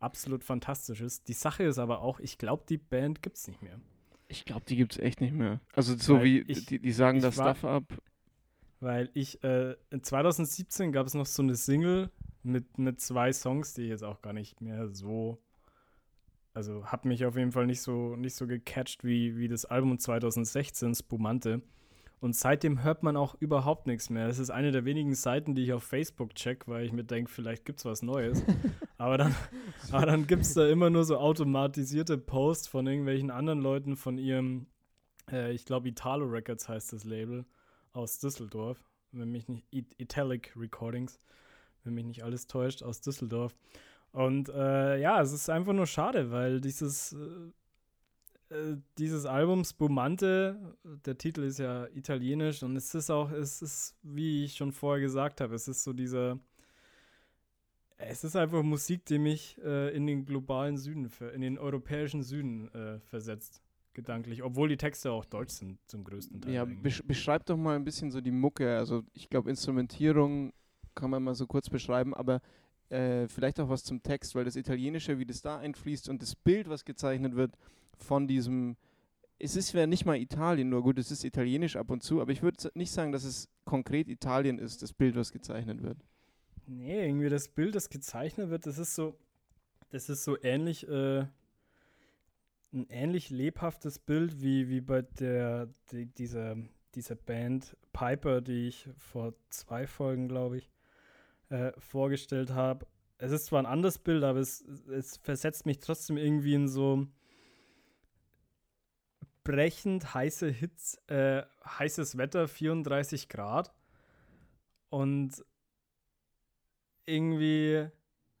absolut fantastisch ist. Die Sache ist aber auch, ich glaube, die Band gibt es nicht mehr. Ich glaube, die gibt es echt nicht mehr. Also so weil wie, ich, die, die sagen das Stuff ab. Weil ich, äh, 2017 gab es noch so eine Single mit, mit zwei Songs, die ich jetzt auch gar nicht mehr so also hat mich auf jeden Fall nicht so, nicht so gecatcht wie, wie das Album 2016, Spumante. Und seitdem hört man auch überhaupt nichts mehr. Das ist eine der wenigen Seiten, die ich auf Facebook check, weil ich mir denke, vielleicht gibt es was Neues. aber dann, aber dann gibt es da immer nur so automatisierte Posts von irgendwelchen anderen Leuten von ihrem, äh, ich glaube, Italo Records heißt das Label, aus Düsseldorf. Wenn mich nicht, Italic Recordings, wenn mich nicht alles täuscht, aus Düsseldorf. Und äh, ja, es ist einfach nur schade, weil dieses, äh, äh, dieses Album Spumante, der Titel ist ja italienisch und es ist auch, es ist, wie ich schon vorher gesagt habe, es ist so dieser, es ist einfach Musik, die mich äh, in den globalen Süden, in den europäischen Süden äh, versetzt gedanklich, obwohl die Texte auch deutsch sind zum größten Teil. Ja, besch beschreib doch mal ein bisschen so die Mucke. Also ich glaube, Instrumentierung kann man mal so kurz beschreiben, aber äh, vielleicht auch was zum Text, weil das Italienische, wie das da einfließt und das Bild, was gezeichnet wird von diesem, es ist ja nicht mal Italien, nur gut, es ist italienisch ab und zu, aber ich würde nicht sagen, dass es konkret Italien ist, das Bild, was gezeichnet wird. Nee, irgendwie das Bild, das gezeichnet wird, das ist so, das ist so ähnlich, äh, ein ähnlich lebhaftes Bild wie, wie bei der, die, dieser, dieser Band Piper, die ich vor zwei Folgen, glaube ich, äh, vorgestellt habe. Es ist zwar ein anderes Bild, aber es, es versetzt mich trotzdem irgendwie in so brechend heiße Hits, äh, heißes Wetter, 34 Grad und irgendwie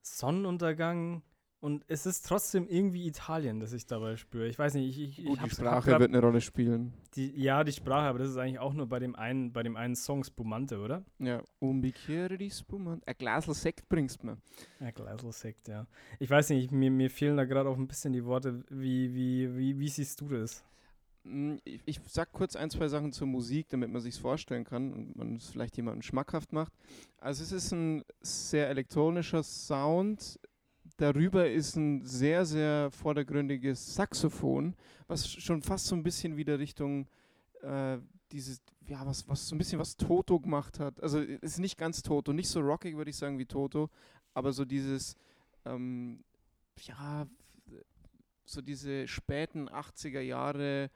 Sonnenuntergang, und es ist trotzdem irgendwie Italien, das ich dabei spüre. Ich weiß nicht, ich, ich, Gut, die Sprache wird eine Rolle spielen. Die, ja, die Sprache, aber das ist eigentlich auch nur bei dem einen, bei dem einen Song Spumante, oder? Ja, un bicchiere di spumante. Ein Glasl Sekt bringst mir. Ein Glasl Sekt, ja. Ich weiß nicht, mir, mir fehlen da gerade auch ein bisschen die Worte. Wie, wie, wie, wie siehst du das? Hm, ich, ich sag kurz ein, zwei Sachen zur Musik, damit man sich vorstellen kann und man es vielleicht jemandem schmackhaft macht. Also es ist ein sehr elektronischer Sound, Darüber ist ein sehr, sehr vordergründiges Saxophon, was schon fast so ein bisschen wieder Richtung äh, dieses, ja, was, was so ein bisschen was Toto gemacht hat. Also ist nicht ganz Toto, nicht so rockig, würde ich sagen, wie Toto, aber so dieses, ähm, ja, so diese späten 80er Jahre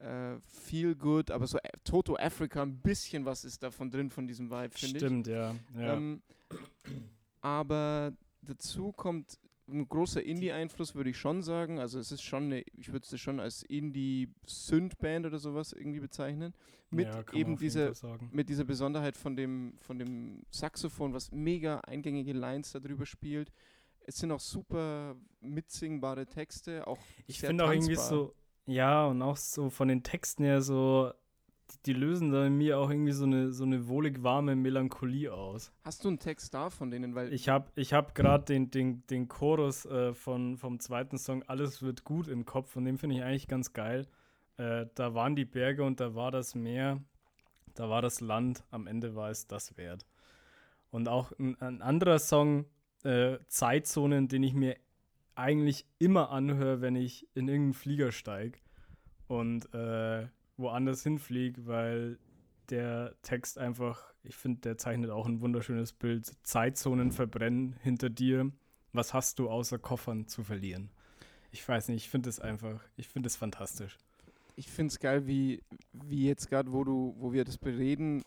äh, Feel Good, aber so Toto Africa, ein bisschen was ist davon drin, von diesem Vibe, finde ich. Stimmt, ja. ja. Ähm, aber dazu kommt ein großer Indie-Einfluss, würde ich schon sagen. Also es ist schon eine, ich würde es schon als Indie-Synth-Band oder sowas irgendwie bezeichnen. Mit ja, eben dieser, mit dieser Besonderheit von dem, von dem Saxophon, was mega eingängige Lines darüber spielt. Es sind auch super mitsingbare Texte, auch Ich finde auch irgendwie so, ja, und auch so von den Texten her so die lösen da in mir auch irgendwie so eine, so eine wohlig warme Melancholie aus. Hast du einen Text da von denen? Weil ich habe ich hab gerade den, den, den Chorus äh, von, vom zweiten Song Alles wird gut im Kopf und den finde ich eigentlich ganz geil. Äh, da waren die Berge und da war das Meer, da war das Land, am Ende war es das wert. Und auch ein, ein anderer Song, äh, Zeitzonen, den ich mir eigentlich immer anhöre, wenn ich in irgendeinen Flieger steige und äh, woanders hinfliege, weil der Text einfach, ich finde, der zeichnet auch ein wunderschönes Bild. Zeitzonen verbrennen hinter dir. Was hast du außer Koffern zu verlieren? Ich weiß nicht, ich finde es einfach, ich finde es fantastisch. Ich finde es geil, wie, wie jetzt gerade, wo du, wo wir das bereden,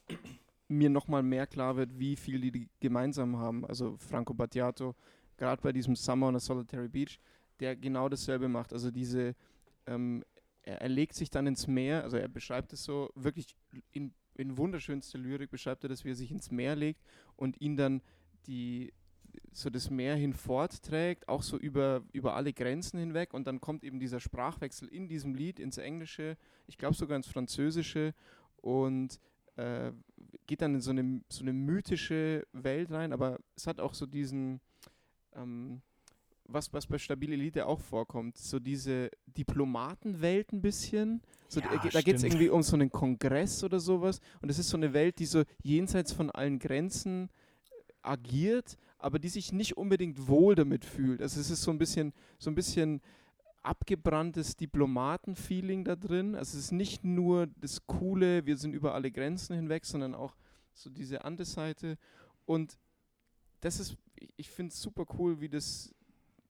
mir nochmal mehr klar wird, wie viel die gemeinsam haben. Also Franco Battiato, gerade bei diesem Summer on a Solitary Beach, der genau dasselbe macht. Also diese, ähm, er, er, legt sich dann ins Meer, also er beschreibt es so, wirklich in, in wunderschönster Lyrik beschreibt er das, wie er sich ins Meer legt und ihn dann die so das Meer hinfortträgt, auch so über, über alle Grenzen hinweg und dann kommt eben dieser Sprachwechsel in diesem Lied ins Englische, ich glaube sogar ins Französische und äh, geht dann in so eine, so eine mythische Welt rein, aber es hat auch so diesen, ähm, was, was bei Stabil Elite auch vorkommt, so diese Diplomatenwelt ein bisschen. So, ja, da geht es irgendwie um so einen Kongress oder sowas und es ist so eine Welt, die so jenseits von allen Grenzen agiert, aber die sich nicht unbedingt wohl damit fühlt. Also es ist so ein bisschen, so ein bisschen abgebranntes Diplomaten-Feeling da drin. Also es ist nicht nur das coole, wir sind über alle Grenzen hinweg, sondern auch so diese andere Seite. Und das ist, ich finde es super cool, wie das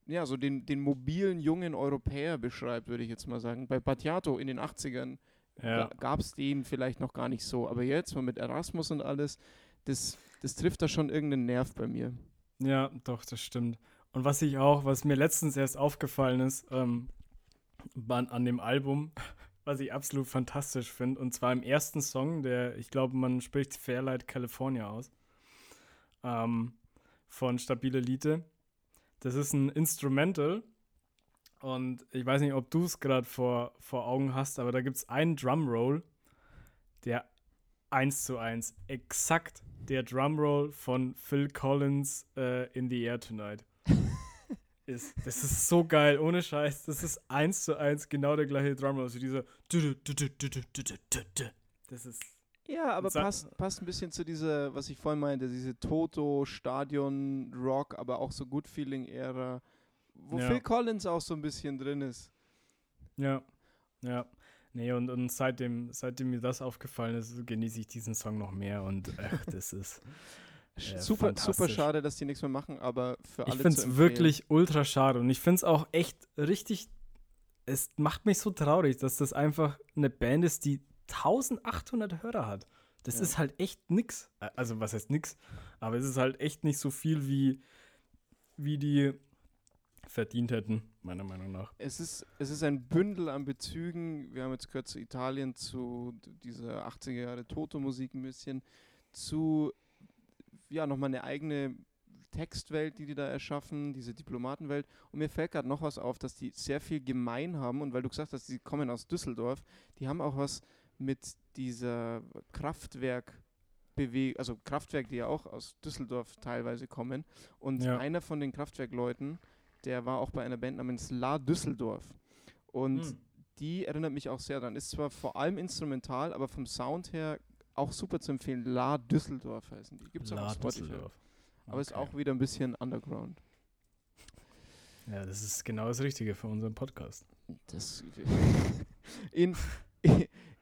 ja, so den, den mobilen jungen Europäer beschreibt, würde ich jetzt mal sagen. Bei Battiato in den 80ern ja. gab es den vielleicht noch gar nicht so, aber jetzt mal mit Erasmus und alles, das, das trifft da schon irgendeinen Nerv bei mir. Ja, doch, das stimmt. Und was ich auch, was mir letztens erst aufgefallen ist, ähm, an, an dem Album, was ich absolut fantastisch finde, und zwar im ersten Song, der, ich glaube, man spricht Fairlight California aus, ähm, von Stabile Elite. Das ist ein Instrumental und ich weiß nicht, ob du es gerade vor, vor Augen hast, aber da gibt es einen Drumroll, der eins zu eins exakt der Drumroll von Phil Collins äh, in the Air Tonight ist. Das ist so geil, ohne Scheiß. Das ist eins zu eins genau der gleiche Drumroll. Also dieser. Das ist. Ja, aber passt, passt ein bisschen zu dieser, was ich vorhin meinte, diese Toto, Stadion, Rock, aber auch so Good Feeling-Ära, wo ja. Phil Collins auch so ein bisschen drin ist. Ja, ja. Nee, und, und seitdem, seitdem mir das aufgefallen ist, genieße ich diesen Song noch mehr und ach, das ist. Äh, super, super schade, dass die nichts mehr machen, aber für alle. Ich finde es wirklich ultra schade und ich finde es auch echt richtig. Es macht mich so traurig, dass das einfach eine Band ist, die 1800 Hörer hat. Das ja. ist halt echt nix. Also, was heißt nix? Aber es ist halt echt nicht so viel, wie, wie die verdient hätten, meiner Meinung nach. Es ist, es ist ein Bündel an Bezügen. Wir haben jetzt gehört zu Italien, zu dieser 80er Jahre Toto-Musik ein bisschen, zu ja, nochmal eine eigene Textwelt, die die da erschaffen, diese Diplomatenwelt. Und mir fällt gerade noch was auf, dass die sehr viel gemein haben. Und weil du gesagt hast, die kommen aus Düsseldorf, die haben auch was mit dieser Kraftwerk Bewegung, also Kraftwerk, die ja auch aus Düsseldorf teilweise kommen. Und ja. einer von den Kraftwerkleuten, der war auch bei einer Band namens La Düsseldorf. Und hm. die erinnert mich auch sehr daran. Ist zwar vor allem instrumental, aber vom Sound her auch super zu empfehlen. La Düsseldorf heißen die. Gibt es auch auf Spotify. Okay. Aber ist auch wieder ein bisschen underground. Ja, das ist genau das Richtige für unseren Podcast. Das in,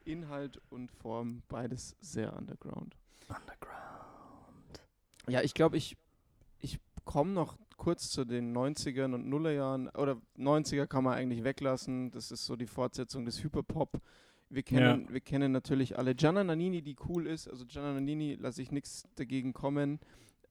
Inhalt und Form beides sehr underground. Underground. Ja, ich glaube, ich, ich komme noch kurz zu den 90ern und Nullerjahren. Oder 90er kann man eigentlich weglassen. Das ist so die Fortsetzung des Hyperpop. Wir kennen, ja. wir kennen natürlich alle Gianna Nannini, die cool ist. Also Gianna Nannini lasse ich nichts dagegen kommen.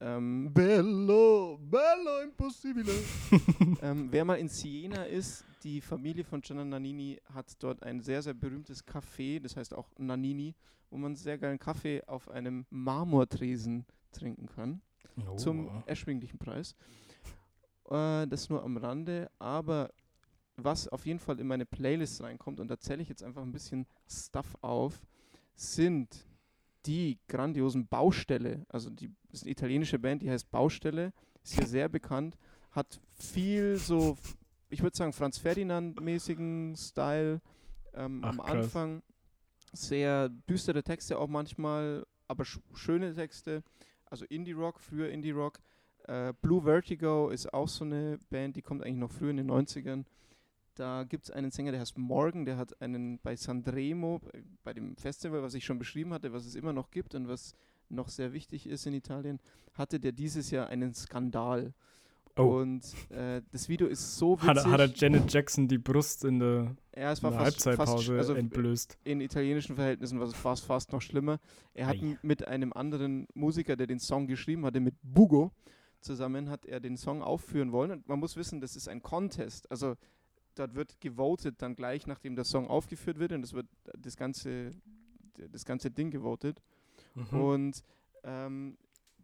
Ähm, bello, bello impossibile. ähm, wer mal in Siena ist, die Familie von Gianna Nannini hat dort ein sehr, sehr berühmtes Café, das heißt auch Nannini, wo man sehr geilen Kaffee auf einem Marmortresen trinken kann. Oh. Zum erschwinglichen Preis. Äh, das nur am Rande, aber was auf jeden Fall in meine Playlist reinkommt, und da zähle ich jetzt einfach ein bisschen Stuff auf, sind die grandiosen Baustelle. Also die ist eine italienische Band, die heißt Baustelle, ist hier sehr bekannt, hat viel so, ich würde sagen, Franz Ferdinand-mäßigen Style ähm, Ach, am Anfang. Sehr düstere Texte auch manchmal, aber sch schöne Texte. Also Indie-Rock, früher Indie-Rock. Äh, Blue Vertigo ist auch so eine Band, die kommt eigentlich noch früh in den 90ern. Da gibt es einen Sänger, der heißt Morgan, der hat einen bei Sanremo, bei dem Festival, was ich schon beschrieben hatte, was es immer noch gibt und was noch sehr wichtig ist in Italien, hatte der dieses Jahr einen Skandal. Oh. Und äh, das Video ist so witzig. Hat, hat er Janet Jackson die Brust in der, ja, es war in der fast, Halbzeitpause fast, also entblößt? In italienischen Verhältnissen war es fast, fast noch schlimmer. Er hat Ei. mit einem anderen Musiker, der den Song geschrieben hatte, mit Bugo zusammen, hat er den Song aufführen wollen. Und man muss wissen, das ist ein Contest. Also dort wird gewotet dann gleich, nachdem der Song aufgeführt wird und es wird das ganze, das ganze Ding gewotet. Mhm. Und ähm,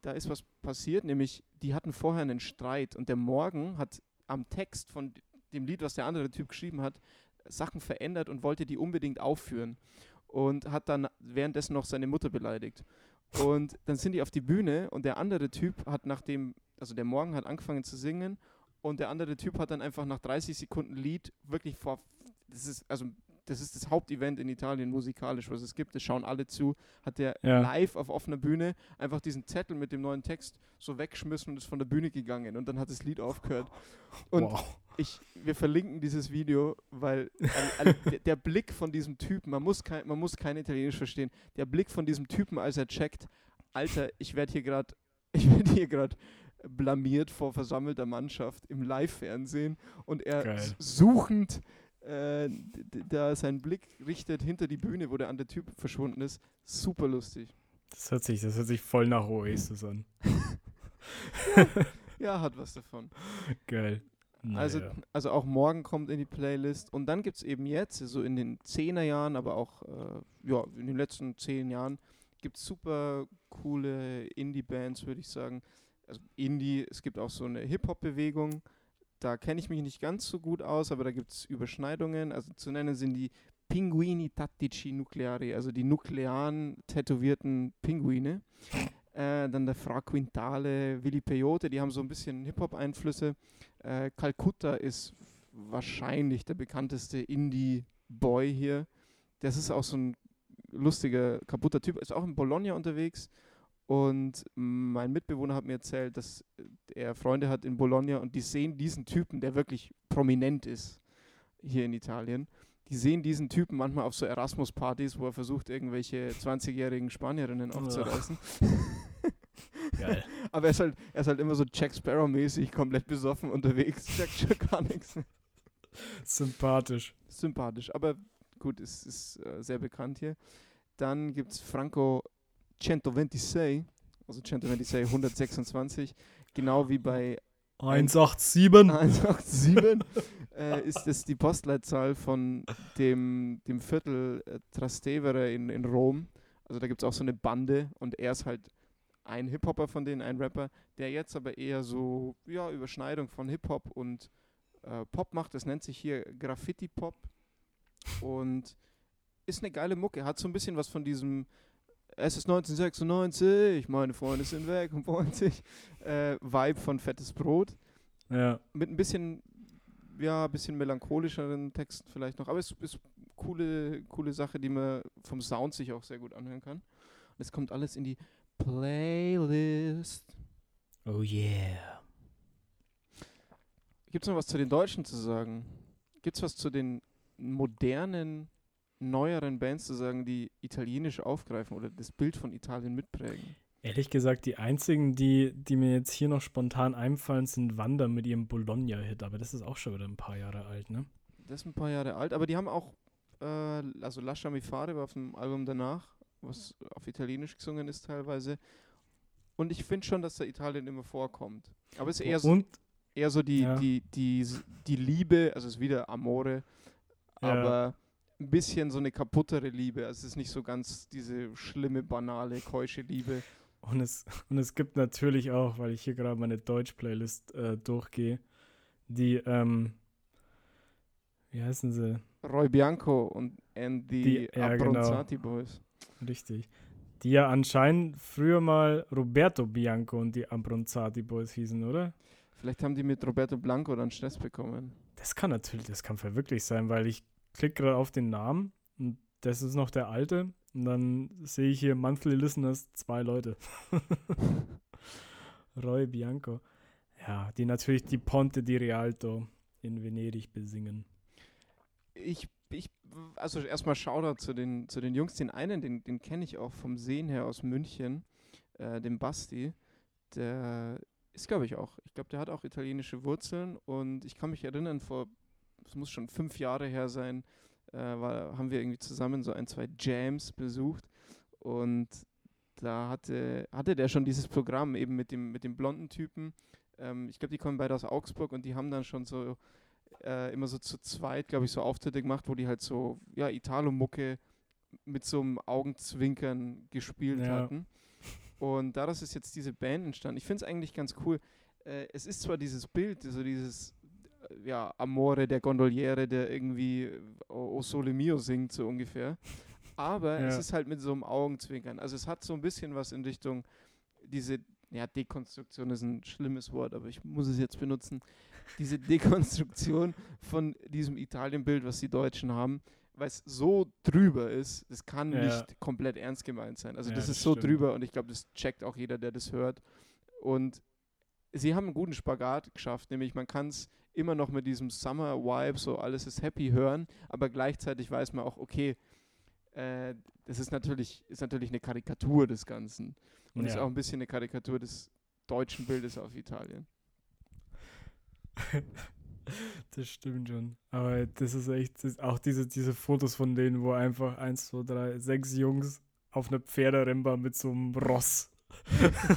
da ist was passiert, nämlich die hatten vorher einen Streit und der Morgen hat am Text von dem Lied, was der andere Typ geschrieben hat, Sachen verändert und wollte die unbedingt aufführen und hat dann währenddessen noch seine Mutter beleidigt. Und dann sind die auf die Bühne und der andere Typ hat nach dem, also der Morgen hat angefangen zu singen und der andere Typ hat dann einfach nach 30 Sekunden Lied wirklich vor, das ist also das ist das Hauptevent in Italien musikalisch, was es gibt. Das schauen alle zu. Hat der ja. live auf offener Bühne einfach diesen Zettel mit dem neuen Text so weggeschmissen und ist von der Bühne gegangen. Und dann hat das Lied aufgehört. Und wow. ich, wir verlinken dieses Video, weil also, der, der, Blick von diesem Typen, man muss, kein, man muss kein Italienisch verstehen, der Blick von diesem Typen, als er checkt, Alter, ich werde hier gerade, ich werde hier gerade blamiert vor versammelter Mannschaft im Live-Fernsehen und er suchend äh, da sein Blick richtet hinter die Bühne, wo der andere Typ verschwunden ist. Super lustig. Das hört sich, das hört sich voll nach Oasis an. ja, ja, hat was davon. Geil. Naja. Also, also auch morgen kommt in die Playlist und dann gibt es eben jetzt, so in den 10er Jahren, aber auch äh, ja, in den letzten 10 Jahren, gibt es super coole Indie-Bands, würde ich sagen. Also Indie, es gibt auch so eine Hip-Hop-Bewegung, da kenne ich mich nicht ganz so gut aus, aber da gibt es Überschneidungen. Also zu nennen sind die Pinguini Tattici Nucleari, also die nuklearen tätowierten Pinguine. Äh, dann der Fra Quintale, Willi Peyote, die haben so ein bisschen Hip-Hop-Einflüsse. Äh, Calcutta ist wahrscheinlich der bekannteste Indie-Boy hier. Das ist auch so ein lustiger, kaputter Typ. Ist auch in Bologna unterwegs und mein Mitbewohner hat mir erzählt, dass er Freunde hat in Bologna und die sehen diesen Typen, der wirklich prominent ist hier in Italien. Die sehen diesen Typen manchmal auf so Erasmus-Partys, wo er versucht, irgendwelche 20-jährigen Spanierinnen aufzureißen. Geil. Aber er ist, halt, er ist halt immer so Jack Sparrow-mäßig, komplett besoffen unterwegs, sagt schon gar nichts. Sympathisch. Sympathisch, aber gut, es ist äh, sehr bekannt hier. Dann gibt es Franco 126, also 126, 126, genau wie bei 187. 187 äh, ist es die Postleitzahl von dem, dem Viertel äh, Trastevere in, in Rom. Also da gibt es auch so eine Bande und er ist halt ein Hip-Hopper von denen, ein Rapper, der jetzt aber eher so, ja, Überschneidung von Hip-Hop und äh, Pop macht. Das nennt sich hier Graffiti-Pop und ist eine geile Mucke. Hat so ein bisschen was von diesem es ist 1996, meine Freunde sind weg und freuen sich. Äh, Vibe von Fettes Brot. Ja. Mit ein bisschen, ja, ein bisschen melancholischeren Texten vielleicht noch. Aber es ist coole, coole Sache, die man vom Sound sich auch sehr gut anhören kann. Und es kommt alles in die Playlist. Oh yeah. Gibt es noch was zu den Deutschen zu sagen? Gibt es was zu den modernen neueren Bands zu sagen, die italienisch aufgreifen oder das Bild von Italien mitprägen? Ehrlich gesagt, die einzigen, die, die mir jetzt hier noch spontan einfallen, sind Wanda mit ihrem Bologna-Hit, aber das ist auch schon wieder ein paar Jahre alt, ne? Das ist ein paar Jahre alt, aber die haben auch, äh, also Lascia mi fare war auf dem Album danach, was auf Italienisch gesungen ist teilweise. Und ich finde schon, dass da Italien immer vorkommt. Aber es ist eher so, eher so die, ja. die, die, die Liebe, also es ist wieder Amore, ja. Ein bisschen so eine kaputtere Liebe. Also es ist nicht so ganz diese schlimme, banale, keusche Liebe. Und es, und es gibt natürlich auch, weil ich hier gerade meine Deutsch-Playlist äh, durchgehe, die, ähm, wie heißen sie? Roy Bianco und and die, die ja, Abronzati genau. Boys. Richtig. Die ja anscheinend früher mal Roberto Bianco und die Abronzati Boys hießen, oder? Vielleicht haben die mit Roberto Blanco dann Stress bekommen. Das kann natürlich, das kann verwirklich sein, weil ich klicke gerade auf den Namen und das ist noch der alte. Und dann sehe ich hier Monthly Listeners zwei Leute. Roy Bianco. Ja, die natürlich die Ponte di Rialto in Venedig besingen. Ich, ich also erstmal Shoutout zu den, zu den Jungs. Den einen, den, den kenne ich auch vom Sehen her aus München, äh, den Basti. Der ist, glaube ich, auch. Ich glaube, der hat auch italienische Wurzeln und ich kann mich erinnern, vor, es muss schon fünf Jahre her sein, äh, war, haben wir irgendwie zusammen so ein, zwei Jams besucht und da hatte, hatte der schon dieses Programm eben mit dem, mit dem blonden Typen. Ähm, ich glaube, die kommen beide aus Augsburg und die haben dann schon so äh, immer so zu zweit, glaube ich, so Auftritte gemacht, wo die halt so, ja, Italo-Mucke mit so einem Augenzwinkern gespielt ja. hatten. Und daraus ist jetzt diese Band entstanden. Ich finde es eigentlich ganz cool. Äh, es ist zwar dieses Bild, so dieses ja, Amore der Gondoliere, der irgendwie O Sole Mio singt, so ungefähr. Aber ja. es ist halt mit so einem Augenzwinkern. Also es hat so ein bisschen was in Richtung diese, ja, Dekonstruktion ist ein schlimmes Wort, aber ich muss es jetzt benutzen. Diese Dekonstruktion von diesem Italienbild, was die Deutschen haben, weil es so drüber ist, das kann ja. nicht komplett ernst gemeint sein. Also ja, das ist das so stimmt. drüber und ich glaube, das checkt auch jeder, der das hört. Und sie haben einen guten Spagat geschafft, nämlich man kann es immer noch mit diesem Summer-Vibe, so alles ist happy hören, aber gleichzeitig weiß man auch, okay, äh, das ist natürlich, ist natürlich eine Karikatur des Ganzen. Und ja. ist auch ein bisschen eine Karikatur des deutschen Bildes auf Italien. das stimmt schon. Aber das ist echt, das auch diese, diese Fotos von denen, wo einfach eins, zwei, drei, sechs Jungs auf einer Pferderennbahn mit so einem Ross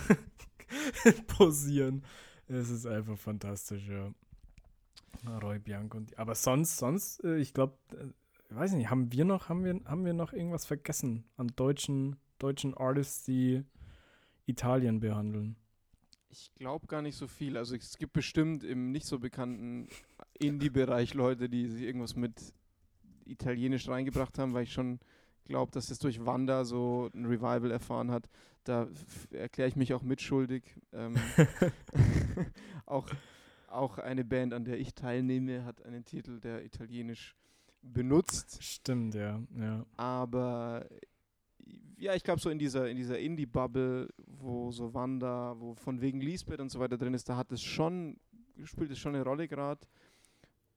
posieren. Es ist einfach fantastisch, ja. Roy Bianco und. Aber sonst, sonst, äh, ich glaube, äh, weiß nicht, haben wir noch, haben wir, haben wir noch irgendwas vergessen an deutschen, deutschen Artists, die Italien behandeln? Ich glaube gar nicht so viel. Also es gibt bestimmt im nicht so bekannten Indie-Bereich Leute, die sich irgendwas mit Italienisch reingebracht haben, weil ich schon glaube, dass es durch Wanda so ein Revival erfahren hat. Da erkläre ich mich auch mitschuldig. Ähm, auch, auch eine Band, an der ich teilnehme, hat einen Titel, der italienisch benutzt. Stimmt, ja. ja. Aber ja, ich glaube so in dieser, in dieser Indie-Bubble, wo so Wanda, wo von wegen Lisbeth und so weiter drin ist, da hat es schon, spielt es schon eine Rolle gerade.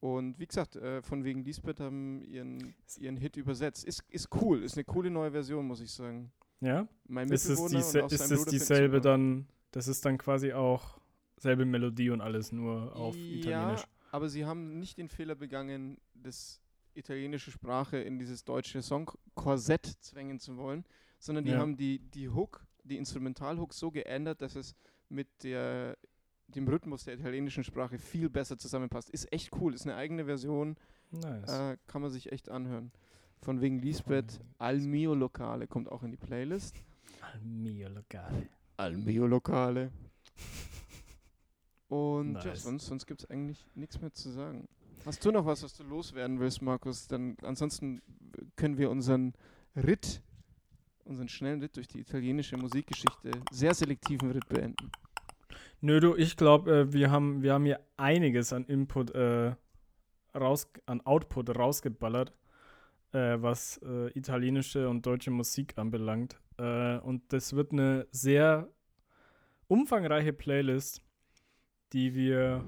Und wie gesagt, äh, von wegen Lisbeth haben ihren, ihren Hit übersetzt. Ist, ist cool, ist eine coole neue Version, muss ich sagen. Ja? Mein ist es, diese, ist es dieselbe dann, das ist dann quasi auch selbe Melodie und alles, nur auf ja, Italienisch? Aber sie haben nicht den Fehler begangen, das italienische Sprache in dieses deutsche Song-Korsett zwängen zu wollen, sondern die ja. haben die, die Hook, die Instrumentalhook so geändert, dass es mit der, dem Rhythmus der italienischen Sprache viel besser zusammenpasst. Ist echt cool, ist eine eigene Version. Nice. Äh, kann man sich echt anhören. Von wegen Lisbeth, Al mio Locale kommt auch in die Playlist. Al mio Locale. Al mio Locale. Und nice. ja, sonst, sonst gibt es eigentlich nichts mehr zu sagen. Hast du noch was, was du loswerden willst, Markus? Dann ansonsten können wir unseren Ritt, unseren schnellen Ritt durch die italienische Musikgeschichte, sehr selektiven Ritt beenden. Nö, du, ich glaube, äh, wir, haben, wir haben hier einiges an Input äh, raus, an Output rausgeballert, äh, was äh, italienische und deutsche Musik anbelangt. Äh, und das wird eine sehr umfangreiche Playlist, die wir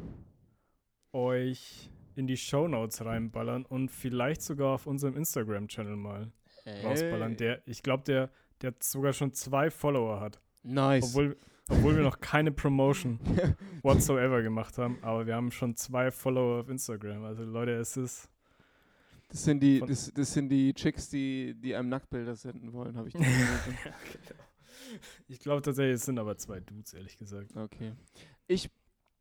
euch in die Shownotes reinballern und vielleicht sogar auf unserem Instagram-Channel mal hey. rausballern. Der, ich glaube, der, der sogar schon zwei Follower hat. Nice. Obwohl, obwohl wir noch keine Promotion whatsoever gemacht haben, aber wir haben schon zwei Follower auf Instagram. Also Leute, es ist. Das sind die, das, das sind die Chicks, die, die einem Nacktbilder senden wollen, habe ich genau. Ich glaube tatsächlich, es sind aber zwei Dudes, ehrlich gesagt. Okay. Ich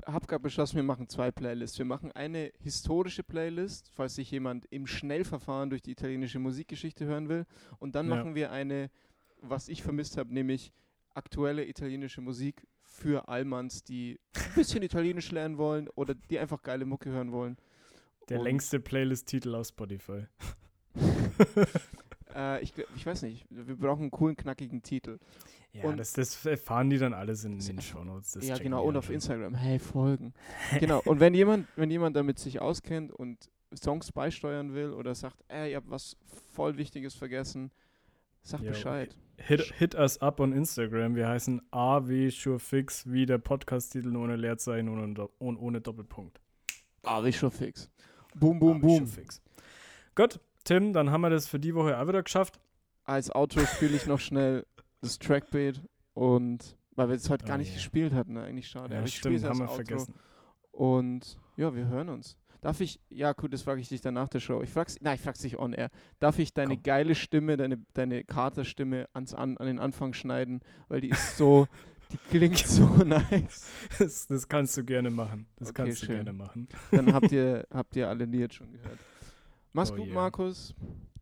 habe gerade beschlossen, wir machen zwei Playlists. Wir machen eine historische Playlist, falls sich jemand im Schnellverfahren durch die italienische Musikgeschichte hören will. Und dann ja. machen wir eine, was ich vermisst habe, nämlich aktuelle italienische Musik für Allmanns, die ein bisschen Italienisch lernen wollen oder die einfach geile Mucke hören wollen. Der Und längste Playlist-Titel auf Spotify. äh, ich, ich weiß nicht, wir brauchen einen coolen, knackigen Titel. Ja, und das, das erfahren die dann alles in, den Shownotes. Ja, genau, und auf Instagram. Hey, folgen. genau, und wenn jemand, wenn jemand damit sich auskennt und Songs beisteuern will oder sagt, ey, ihr habt was voll Wichtiges vergessen, Sag Yo, Bescheid. Hit, hit us up on Instagram. Wir heißen AW Surefix, wie der Podcast-Titel ohne Leerzeichen und ohne, ohne Doppelpunkt. AW Surefix. Boom, boom, boom. Gut, Tim, dann haben wir das für die Woche auch wieder geschafft. Als Outro spiele ich noch schnell das Trackbeat und weil wir es heute oh, gar nicht yeah. gespielt hatten, ne? eigentlich schade. Ja, Aber ich stimmt, haben wir Outro. vergessen. Und ja, wir hören uns. Darf ich, ja gut, das frage ich dich dann nach der Show. Ich frag's, nein, ich frag's dich on air. Darf ich deine Komm. geile Stimme, deine, deine Katerstimme ans, an, an den Anfang schneiden? Weil die ist so, die klingt so nice. Das, das kannst du gerne machen. Das okay, kannst schön. du gerne machen. Dann habt ihr, habt ihr alle Lied schon gehört. Mach's oh gut, yeah. Markus.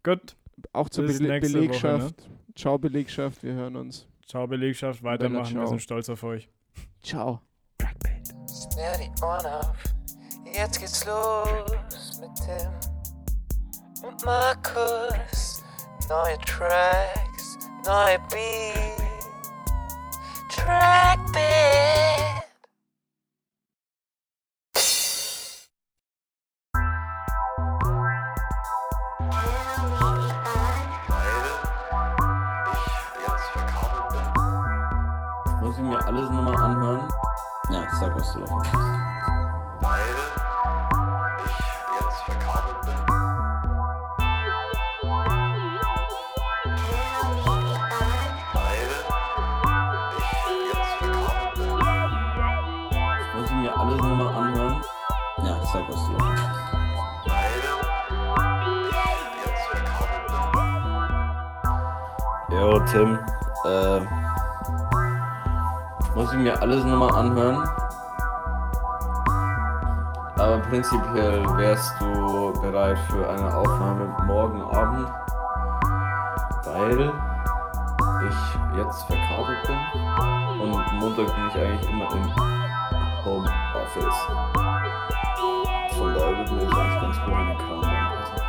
Gut. Auch zur Be Belegschaft. Woche, ne? Ciao, Belegschaft. Wir hören uns. Ciao, Belegschaft. Weitermachen. Wir sind stolz auf euch. Ciao. Schnell die Ohren auf. Jetzt geht's los mit Tim und Markus. Neue Tracks, neue Beats. Trackbit. Muss ich mir alles nochmal anhören? Ja, sag, was du davon hast. sag, was du Jo, Tim, äh, muss ich mir alles nochmal anhören. Aber prinzipiell wärst du bereit für eine Aufnahme morgen Abend, weil ich jetzt verkabelt bin und Montag bin ich eigentlich immer im Homeoffice. Von daher wird mir das eigentlich ganz gut in den Kram reinpassen.